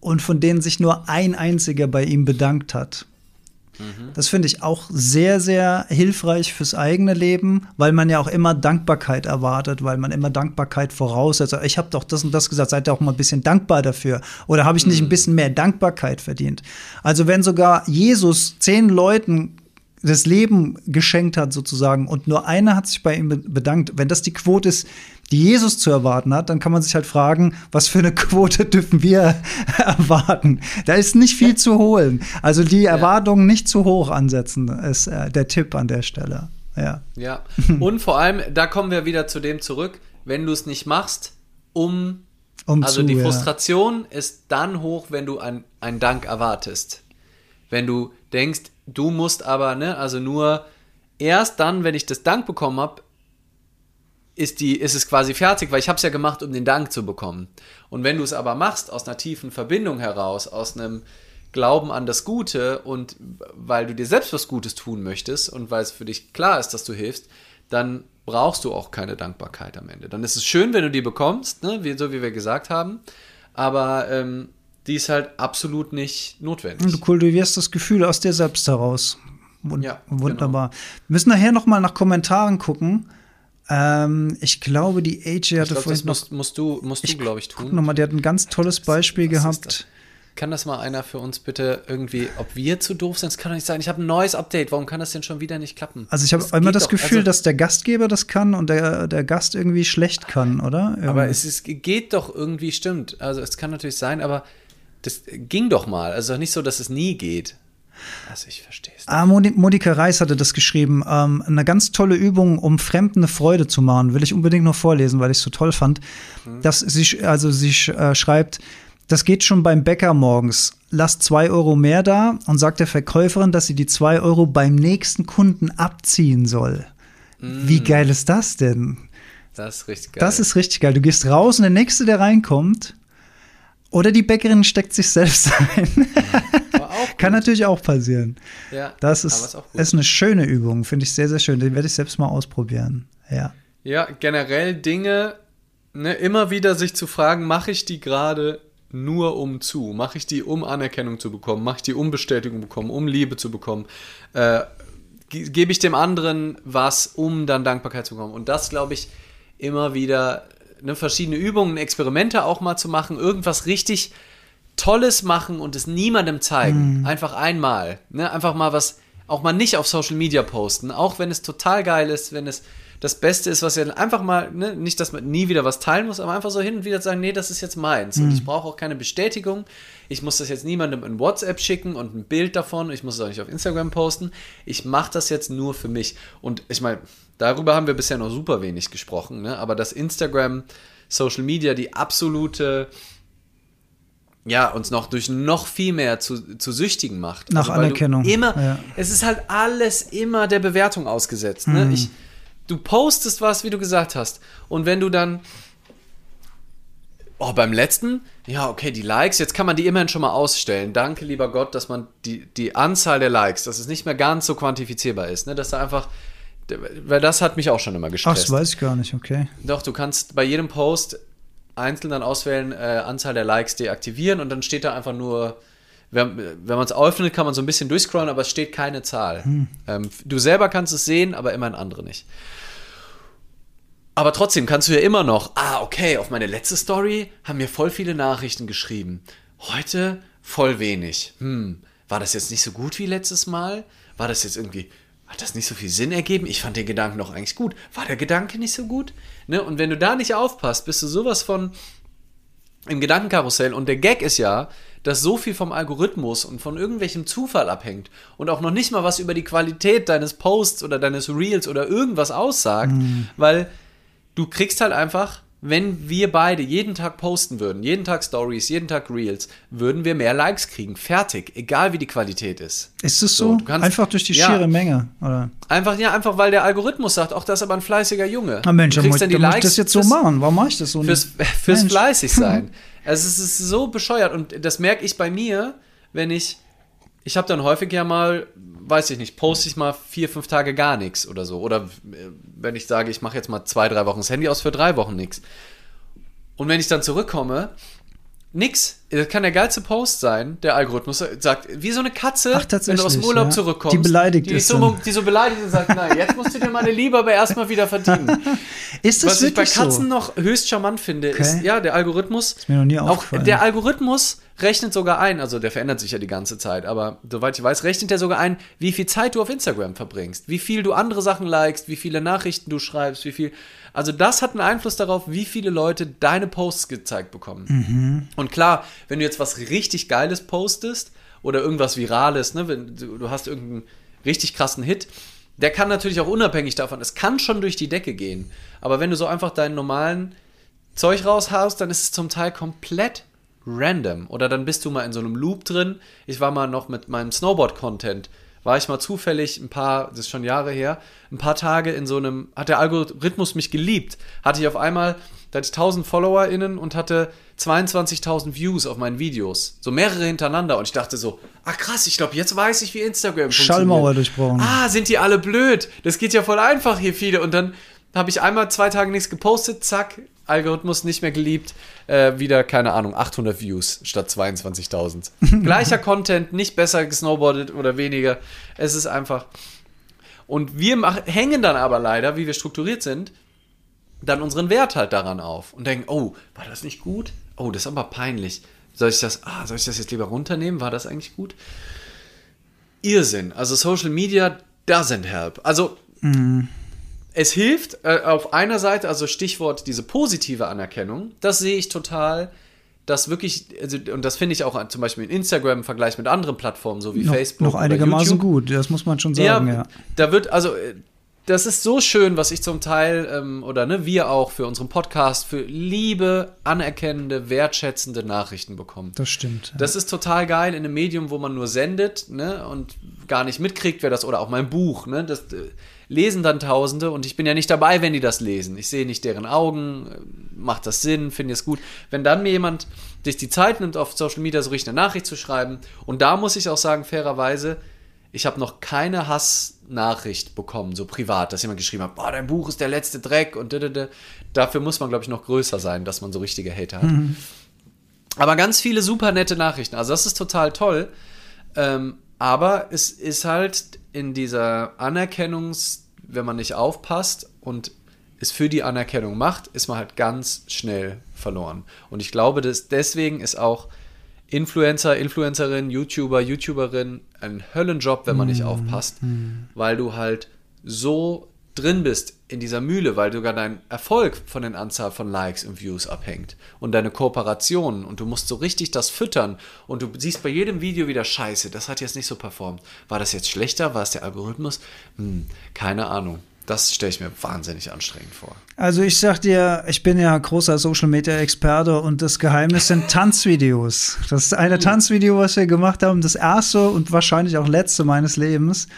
und von denen sich nur ein einziger bei ihm bedankt hat. Mhm. Das finde ich auch sehr, sehr hilfreich fürs eigene Leben, weil man ja auch immer Dankbarkeit erwartet, weil man immer Dankbarkeit voraussetzt. Also ich habe doch das und das gesagt, seid ihr auch mal ein bisschen dankbar dafür? Oder habe ich nicht ein mhm. bisschen mehr Dankbarkeit verdient? Also wenn sogar Jesus zehn Leuten das Leben geschenkt hat sozusagen und nur einer hat sich bei ihm bedankt, wenn das die Quote ist, die Jesus zu erwarten hat, dann kann man sich halt fragen, was für eine (laughs) Quote dürfen wir (laughs) erwarten? Da ist nicht viel zu holen. Also die. Erwartungen nicht zu hoch ansetzen, ist äh, der Tipp an der Stelle. Ja. Ja. (laughs) Und vor allem, da kommen wir wieder zu dem zurück, wenn du es nicht machst, um, um also zu, die Frustration ja. ist dann hoch, wenn du einen Dank erwartest. Wenn du denkst, du musst aber, ne, also nur erst dann, wenn ich das Dank bekommen habe, ist, die, ist es quasi fertig, weil ich habe es ja gemacht, um den Dank zu bekommen. Und wenn du es aber machst aus einer tiefen Verbindung heraus, aus einem Glauben an das Gute und weil du dir selbst was Gutes tun möchtest und weil es für dich klar ist, dass du hilfst, dann brauchst du auch keine Dankbarkeit am Ende. Dann ist es schön, wenn du die bekommst, ne, wie, so wie wir gesagt haben, aber ähm, die ist halt absolut nicht notwendig. Du kultivierst das Gefühl aus dir selbst heraus. Wund ja, wunderbar. Genau. Wir müssen nachher noch mal nach Kommentaren gucken. Ähm, ich glaube, die AJ hatte glaub, vorhin noch. Musst, musst du, musst du glaube ich, tun. Guck noch mal, der hat ein ganz tolles Beispiel gehabt. Kann das mal einer für uns bitte irgendwie, ob wir zu doof sind? Das kann doch nicht sein. Ich habe ein neues Update. Warum kann das denn schon wieder nicht klappen? Also ich habe immer das doch, Gefühl, also, dass der Gastgeber das kann und der, der Gast irgendwie schlecht kann, oder? Irgendwie. Aber es ist, geht doch irgendwie, stimmt. Also es kann natürlich sein, aber das ging doch mal. Also nicht so, dass es nie geht. Also ich verstehe es. Ah, Monika Reis hatte das geschrieben. Ähm, eine ganz tolle Übung, um Fremden eine Freude zu machen. Will ich unbedingt noch vorlesen, weil ich es so toll fand. Hm. Dass sie, also sie äh, schreibt, das geht schon beim Bäcker morgens. Lasst zwei Euro mehr da und sagt der Verkäuferin, dass sie die zwei Euro beim nächsten Kunden abziehen soll. Mm. Wie geil ist das denn? Das ist richtig geil. Das ist richtig geil. Du gehst raus und der Nächste, der reinkommt, oder die Bäckerin steckt sich selbst (laughs) ein. Kann natürlich auch passieren. Ja, das ist, ist, ist eine schöne Übung, finde ich sehr, sehr schön. Den werde ich selbst mal ausprobieren. Ja. Ja, generell Dinge, ne, immer wieder sich zu fragen, mache ich die gerade nur um zu? Mache ich die, um Anerkennung zu bekommen? Mache ich die, um Bestätigung zu bekommen, um Liebe zu bekommen? Äh, Gebe ich dem anderen was, um dann Dankbarkeit zu bekommen? Und das, glaube ich, immer wieder ne, verschiedene Übungen, Experimente auch mal zu machen, irgendwas richtig Tolles machen und es niemandem zeigen. Mhm. Einfach einmal. Ne? Einfach mal was, auch mal nicht auf Social Media posten, auch wenn es total geil ist, wenn es das Beste ist, was ihr einfach mal, ne, nicht, dass man nie wieder was teilen muss, aber einfach so hin und wieder sagen, nee, das ist jetzt meins. Mhm. Und ich brauche auch keine Bestätigung. Ich muss das jetzt niemandem in WhatsApp schicken und ein Bild davon. Ich muss es auch nicht auf Instagram posten. Ich mache das jetzt nur für mich. Und ich meine, darüber haben wir bisher noch super wenig gesprochen, ne? aber dass Instagram, Social Media die absolute ja, uns noch durch noch viel mehr zu, zu Süchtigen macht. Nach also, Anerkennung. Immer, ja. es ist halt alles immer der Bewertung ausgesetzt. Ne? Mhm. Ich, du postest was, wie du gesagt hast. Und wenn du dann. Oh, beim letzten, ja, okay, die Likes, jetzt kann man die immerhin schon mal ausstellen. Danke, lieber Gott, dass man die, die Anzahl der Likes, dass es nicht mehr ganz so quantifizierbar ist, ne? Dass da einfach, weil das hat mich auch schon immer gestresst. Ach, das weiß ich gar nicht, okay. Doch, du kannst bei jedem Post einzeln dann auswählen, äh, Anzahl der Likes deaktivieren und dann steht da einfach nur, wenn, wenn man es öffnet, kann man so ein bisschen durchscrollen, aber es steht keine Zahl. Hm. Ähm, du selber kannst es sehen, aber immerhin andere nicht. Aber trotzdem kannst du ja immer noch, ah, okay, auf meine letzte Story haben mir voll viele Nachrichten geschrieben. Heute voll wenig. Hm, war das jetzt nicht so gut wie letztes Mal? War das jetzt irgendwie, hat das nicht so viel Sinn ergeben? Ich fand den Gedanken doch eigentlich gut. War der Gedanke nicht so gut? Ne? Und wenn du da nicht aufpasst, bist du sowas von im Gedankenkarussell. Und der Gag ist ja, dass so viel vom Algorithmus und von irgendwelchem Zufall abhängt und auch noch nicht mal was über die Qualität deines Posts oder deines Reels oder irgendwas aussagt, mhm. weil du kriegst halt einfach, wenn wir beide jeden Tag posten würden, jeden Tag Stories, jeden Tag Reels, würden wir mehr Likes kriegen. Fertig, egal wie die Qualität ist. Ist es so? so? Kannst, einfach durch die schiere ja, Menge, oder? Einfach, ja, einfach weil der Algorithmus sagt, auch das ist aber ein fleißiger Junge. Na Mensch, du kriegst dann die Likes das jetzt so machen. Warum mache ich das so nicht? (laughs) Fürs, fürs fleißig (laughs) sein. also es ist so bescheuert und das merke ich bei mir, wenn ich ich habe dann häufig ja mal, weiß ich nicht, poste ich mal vier, fünf Tage gar nichts oder so. Oder äh, wenn ich sage, ich mache jetzt mal zwei, drei Wochen das Handy aus für drei Wochen nichts. Und wenn ich dann zurückkomme, nix. Das kann der geilste Post sein. Der Algorithmus sagt, wie so eine Katze, Ach, wenn du aus dem Urlaub ja. zurückkommst. Die beleidigt die ist so. Die so beleidigt und sagt, nein, jetzt musst du dir meine Liebe aber erstmal wieder verdienen. (laughs) Ist das Was ich bei Katzen so? noch höchst charmant finde, Okay. ist, ja, der Algorithmus. Ist mir noch nie auch aufgefallen. Der Algorithmus rechnet sogar ein, also der verändert sich ja die ganze Zeit, aber soweit ich weiß, rechnet er sogar ein, wie viel Zeit du auf Instagram verbringst, wie viel du andere Sachen likest, wie viele Nachrichten du schreibst, wie viel. Also das hat einen Einfluss darauf, wie viele Leute deine Posts gezeigt bekommen. Und klar, wenn du jetzt was richtig Geiles postest oder irgendwas Virales, ne, wenn du, du hast irgendeinen richtig krassen Hit, der kann natürlich auch unabhängig davon, es kann schon durch die Decke gehen. Aber wenn du so einfach deinen normalen Zeug raushaust, dann ist es zum Teil komplett random. Oder dann bist du mal in so einem Loop drin. Ich war mal noch mit meinem Snowboard-Content, war ich mal zufällig ein paar, das ist schon Jahre her, ein paar Tage in so einem, hat der Algorithmus mich geliebt. Hatte ich auf einmal, da hatte ich 1000 FollowerInnen und hatte 22.000 Views auf meinen Videos. So mehrere hintereinander. Und ich dachte so, ah krass, ich glaube, jetzt weiß ich, wie Instagram Schallmauer funktioniert. durchbrochen. Ah, sind die alle blöd? Das geht ja voll einfach hier viele. Und dann habe ich einmal zwei Tage nichts gepostet, zack, Algorithmus nicht mehr geliebt, äh, wieder, keine Ahnung, 800 Views statt 22.000. (laughs) Gleicher Content, nicht besser gesnowboardet oder weniger. Es ist einfach. Und wir mach, hängen dann aber leider, wie wir strukturiert sind, dann unseren Wert halt daran auf und denken, oh, war das nicht gut? Oh, das ist aber peinlich. Soll ich das, ah, soll ich das jetzt lieber runternehmen? War das eigentlich gut? Irrsinn. Also Social Media doesn't help. Also es hilft äh, auf einer Seite, also Stichwort diese positive Anerkennung, das sehe ich total, dass wirklich, also, und das finde ich auch zum Beispiel in Instagram im Vergleich mit anderen Plattformen, so wie noch, Facebook. noch einigermaßen gut, das muss man schon sagen, ja. Da wird, also, äh, das ist so schön, was ich zum Teil, ähm, oder ne, wir auch für unseren Podcast, für liebe, anerkennende, wertschätzende Nachrichten bekommen. Das stimmt. ja. Das ist total geil in einem Medium, wo man nur sendet ne, und gar nicht mitkriegt, wer das, oder auch mein Buch, ne, das äh, lesen dann Tausende und ich bin ja nicht dabei, wenn die das lesen. Ich sehe nicht deren Augen, äh, macht das Sinn, finde ich es gut. Wenn dann mir jemand sich die Zeit nimmt, auf Social Media so richtig eine Nachricht zu schreiben, und da muss ich auch sagen, fairerweise, ich habe noch keine Hassnachricht bekommen, so privat, dass jemand geschrieben hat, boah, dein Buch ist der letzte Dreck und dödödö. dafür muss man, glaube ich, noch größer sein, dass man so richtige Hater hat. Aber ganz viele super nette Nachrichten. Also das ist total toll. Ähm, aber es ist halt in dieser Anerkennungs, wenn man nicht aufpasst und es für die Anerkennung macht, ist man halt ganz schnell verloren. Und ich glaube, dass deswegen ist auch Influencer, Influencerin, YouTuber, YouTuberin ein Höllenjob, wenn man nicht aufpasst, weil du halt so drin bist in dieser Mühle, weil sogar dein Erfolg von den Anzahl von Likes und Views abhängt und deine Kooperationen und du musst so richtig das füttern und du siehst bei jedem Video wieder Scheiße, das hat jetzt nicht so performt. War das jetzt schlechter? War es der Algorithmus? Hm, keine Ahnung. Das stelle ich mir wahnsinnig anstrengend vor. Also ich sag dir, ich bin ja großer Social Media Experte und das Geheimnis sind (laughs) Tanzvideos. Das ist eine Tanzvideo, was wir gemacht haben, das erste und wahrscheinlich auch letzte meines Lebens.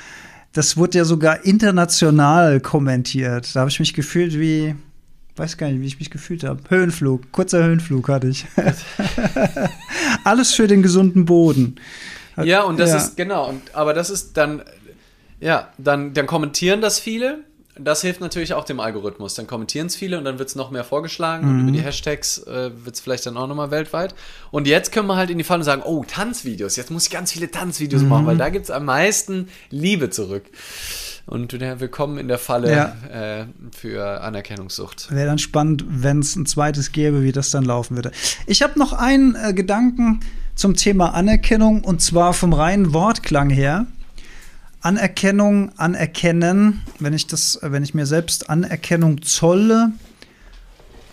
Das wurde ja sogar international kommentiert. Da habe ich mich gefühlt wie, weiß gar nicht, wie ich mich gefühlt habe. Höhenflug, kurzer Höhenflug hatte ich. (laughs) Alles für den gesunden Boden. Ja, und das Ja. ist, genau, und, aber das ist dann, ja, dann, dann kommentieren das viele. Das hilft natürlich auch dem Algorithmus. Dann kommentieren es viele und dann wird es noch mehr vorgeschlagen und über die Hashtags äh, wird es vielleicht dann auch nochmal weltweit. Und jetzt können wir halt in die Falle sagen, oh, Tanzvideos, jetzt muss ich ganz viele Tanzvideos machen, weil da gibt es am meisten Liebe zurück. Und ja, willkommen in der Falle Ja. äh, für Anerkennungssucht. Wäre dann spannend, wenn es ein zweites gäbe, wie das dann laufen würde. Ich habe noch einen äh, Gedanken zum Thema Anerkennung und zwar vom reinen Wortklang her. Anerkennung, anerkennen, wenn ich das, wenn ich mir selbst Anerkennung zolle,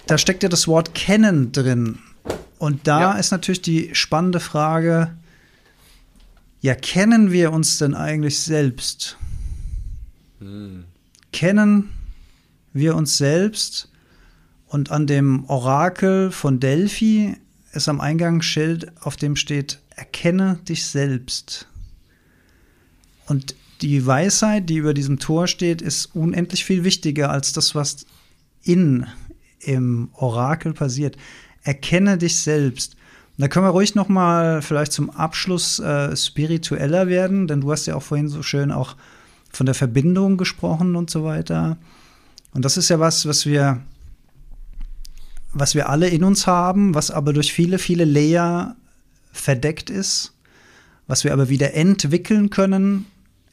da steckt ja das Wort kennen drin. Und da Ja. ist natürlich die spannende Frage, ja, kennen wir uns denn eigentlich selbst? Kennen wir uns selbst? Und an dem Orakel von Delphi ist am Eingang ein Schild, auf dem steht, erkenne dich selbst. Und die Weisheit, die über diesem Tor steht, ist unendlich viel wichtiger als das, was in im Orakel passiert. Erkenne dich selbst. Da können wir ruhig noch mal vielleicht zum Abschluss äh, spiritueller werden, denn du hast ja auch vorhin so schön auch von der Verbindung gesprochen und so weiter. Und das ist ja was, was wir, was wir alle in uns haben, was aber durch viele, viele Layer verdeckt ist, was wir aber wieder entwickeln können,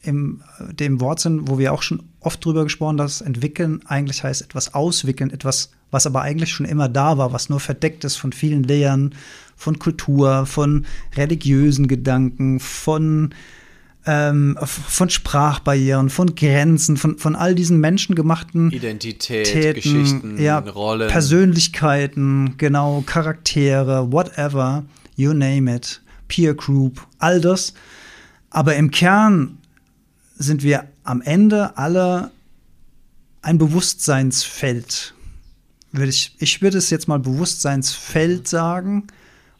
im dem Wortsinn, wo wir auch schon oft drüber gesprochen, dass entwickeln eigentlich heißt etwas auswickeln, etwas, was aber eigentlich schon immer da war, was nur verdeckt ist von vielen Layern, von Kultur, von religiösen Gedanken, von ähm, von Sprachbarrieren, von Grenzen, von, von all diesen menschengemachten Identität, Täten, Geschichten, ja, Rollen. Persönlichkeiten, genau, Charaktere, whatever, you name it, Peer Group, all das. Aber im Kern sind wir am Ende alle ein Bewusstseinsfeld. Ich würde es jetzt mal Bewusstseinsfeld sagen,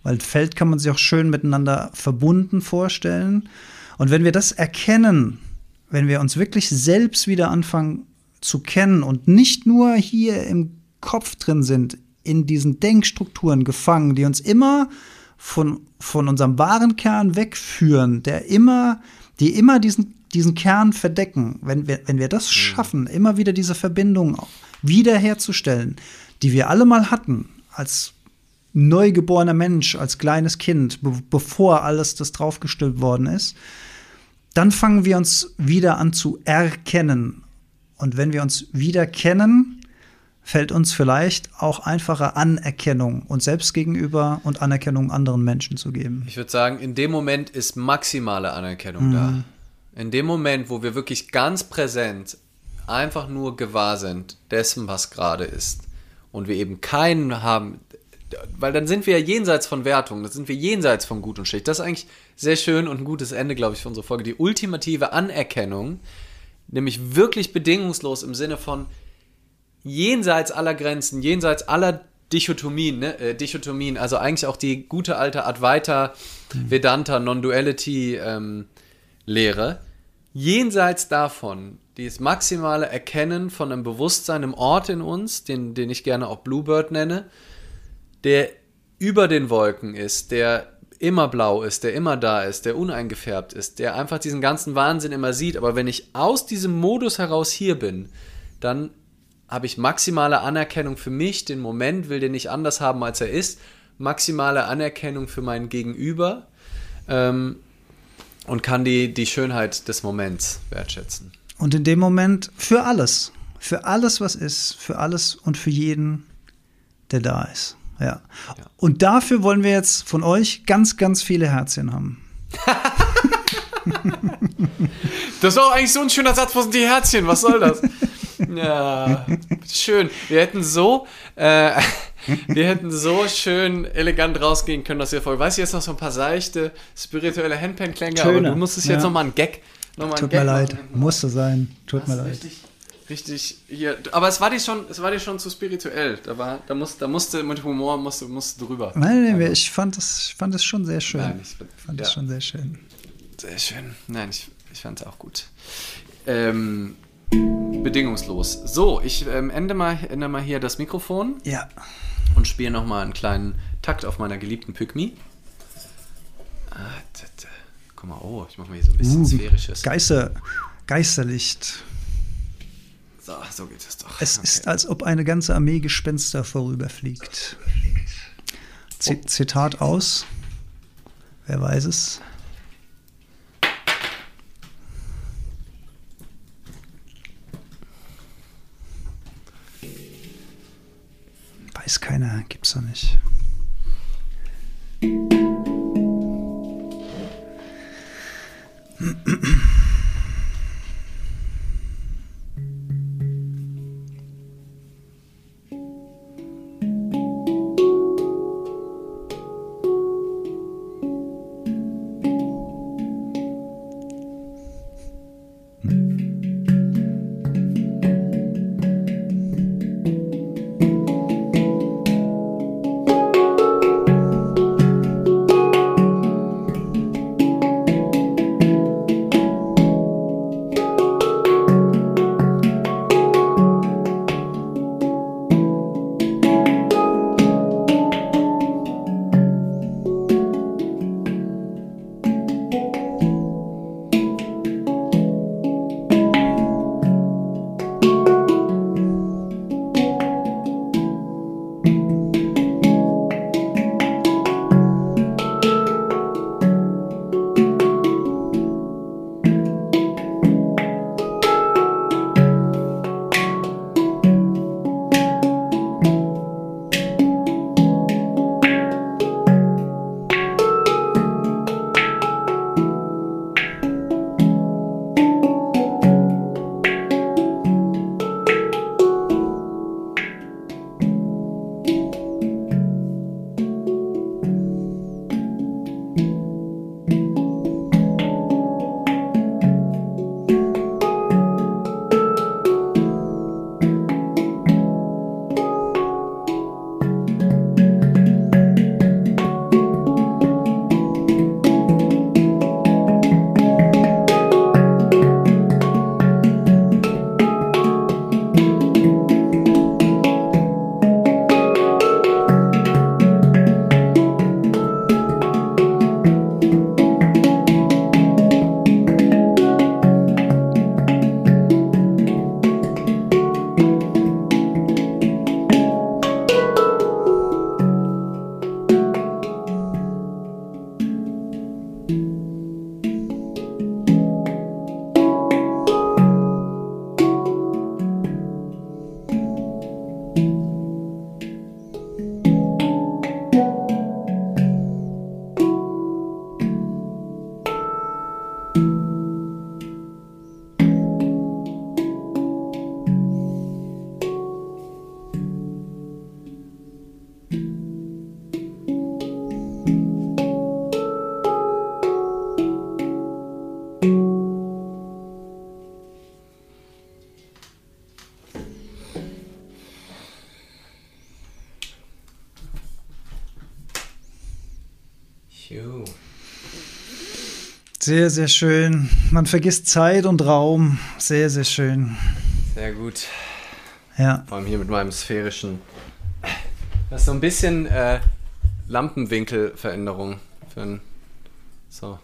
weil Feld kann man sich auch schön miteinander verbunden vorstellen. Und wenn wir das erkennen, wenn wir uns wirklich selbst wieder anfangen zu kennen und nicht nur hier im Kopf drin sind, in diesen Denkstrukturen gefangen, die uns immer von, von unserem wahren Kern wegführen, der immer, die immer diesen, diesen Kern verdecken, wenn wir, wenn wir das schaffen, immer wieder diese Verbindung wiederherzustellen, die wir alle mal hatten, als neugeborener Mensch, als kleines Kind, be bevor alles das draufgestülpt worden ist, dann fangen wir uns wieder an zu erkennen. Und wenn wir uns wieder kennen, fällt uns vielleicht auch einfacher Anerkennung uns selbst gegenüber und Anerkennung anderen Menschen zu geben. Ich würde sagen, in dem Moment ist maximale Anerkennung da. Mhm. In dem Moment, wo wir wirklich ganz präsent einfach nur gewahr sind dessen, was gerade ist. Und wir eben keinen haben, weil dann sind wir ja jenseits von Wertung, dann sind wir jenseits von gut und schlecht. Das ist eigentlich sehr schön und ein gutes Ende, glaube ich, für unsere Folge. Die ultimative Anerkennung, nämlich wirklich bedingungslos im Sinne von jenseits aller Grenzen, jenseits aller Dichotomien, ne? äh, Dichotomien, also eigentlich auch die gute alte Advaita Vedanta Non-Duality ähm, Lehre. Jenseits davon, dieses maximale Erkennen von einem Bewusstsein, einem Ort in uns, den, den ich gerne auch Bluebird nenne, der über den Wolken ist, der immer blau ist, der immer da ist, der uneingefärbt ist, der einfach diesen ganzen Wahnsinn immer sieht. Aber wenn ich aus diesem Modus heraus hier bin, dann habe ich maximale Anerkennung für mich, den Moment will den nicht anders haben, als er ist, maximale Anerkennung für mein Gegenüber ähm, und kann die, die Schönheit des Moments wertschätzen. Und in dem Moment für alles, für alles, was ist, für alles und für jeden, der da ist. Ja. Ja. Und dafür wollen wir jetzt von euch ganz, ganz viele Herzchen haben. (laughs) Das war auch eigentlich so ein schöner Satz, wo sind die Herzchen? Was soll das? (laughs) ja, schön. Wir hätten so, äh, (laughs) wir hätten so schön elegant rausgehen können, dass wir voll. Weißt du jetzt noch so ein paar seichte spirituelle Handpan-Klänge, aber du musstest jetzt ja. noch mal einen Gag, noch mal einen Tut Gag mir leid, machen. musste sein. Tut mir Das leid. ist Richtig, richtig hier. Aber es war dir schon, es war dir schon zu spirituell. Da war, da musste, da musste mit Humor musste, musste drüber. Nein, nein, Also, ich fand es ich fand es schon sehr schön. Nein, ich, fand ja, es schon sehr schön. sehr schön. Nein, ich, ich fand es auch gut. Ähm, bedingungslos. So, ich ähm, ende mal, ende mal hier das Mikrofon Ja. und spiele noch mal einen kleinen Takt auf meiner geliebten Pygmy. Ah, Guck mal, oh, ich mache mal hier so ein bisschen Uh, sphärisches. Geister, Geisterlicht. So, so geht es doch. Es Okay. ist, als ob eine ganze Armee Gespenster vorüberfliegt. Z. Zitat aus. Wer weiß es? Weiß keiner, gibt's doch nicht. Sehr, sehr schön. Man vergisst Zeit und Raum. Sehr, sehr schön. Sehr gut. Ja. Vor allem hier mit meinem sphärischen. Das ist so ein bisschen äh, Lampenwinkelveränderung. Für ein, so.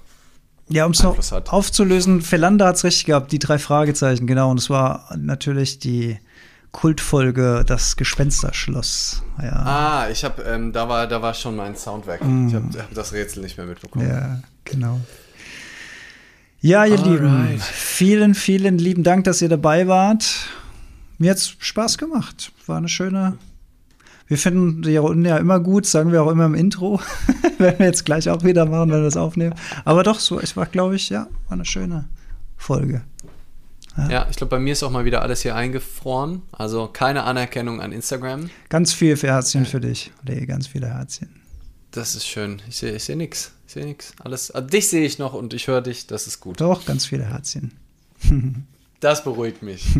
Ja, um es noch hat. aufzulösen, Felanda hat es richtig gehabt, die drei Fragezeichen, genau. Und es war natürlich die Kultfolge Das Gespensterschloss. Ja, Ah, ich habe, ähm, da war, da war schon mein Sound weg. Ich habe hab das Rätsel nicht mehr mitbekommen. ja genau. Ja, ihr Lieben, Alright. vielen, vielen lieben Dank, dass ihr dabei wart. Mir hat's Spaß gemacht. War eine schöne. Wir finden die Runden ja immer gut, sagen wir auch immer im Intro. (laughs) Werden wir jetzt gleich auch wieder machen, wenn wir das aufnehmen. Aber doch, so, es war, glaube ich, ja, war eine schöne Folge. Ja, ich glaube, bei mir ist auch mal wieder alles hier eingefroren. Also keine Anerkennung an Instagram. Ganz viel für Herzchen für dich. Lee, ganz viele Herzchen. Das ist schön. Ich sehe ich seh nix. Ich sehe nix. Alles. Also dich sehe ich noch und ich höre dich. Das ist gut. Doch, ganz viele Herzchen. (laughs) Das beruhigt mich. (laughs)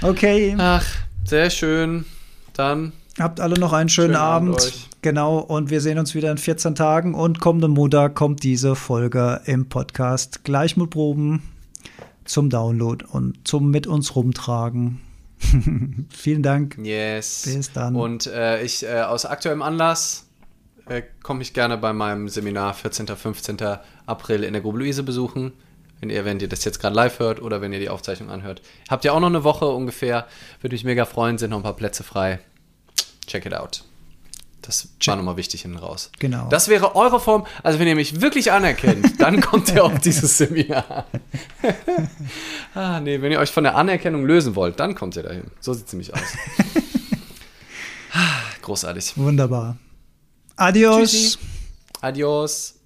Okay, Ach, sehr schön. Dann habt alle noch einen schönen, Schönen Abend Abend. Genau, und wir sehen uns wieder in 14 Tagen. Und kommenden Montag kommt diese Folge im Podcast gleich mit Proben zum Download und zum mit uns rumtragen. (laughs) Vielen Dank. Yes. Bis dann. Und äh, ich äh, aus aktuellem Anlass äh, komme ich gerne bei meinem Seminar 14. 15. April in der Grube Luise besuchen. Wenn ihr, wenn ihr das jetzt gerade live hört oder wenn ihr die Aufzeichnung anhört. Habt ihr auch noch eine Woche ungefähr. Würde mich mega freuen, sind noch ein paar Plätze frei. Check it out. Das war nochmal wichtig hinten raus. Genau. Das wäre eure Form. Also, wenn ihr mich wirklich anerkennt, (laughs) dann kommt ihr auf dieses Seminar. (laughs) ah, nee, wenn ihr euch von der Anerkennung lösen wollt, dann kommt ihr dahin. So sieht es nämlich aus. (laughs) Ah, Großartig. Wunderbar. Adios. Tschüssi. Adios.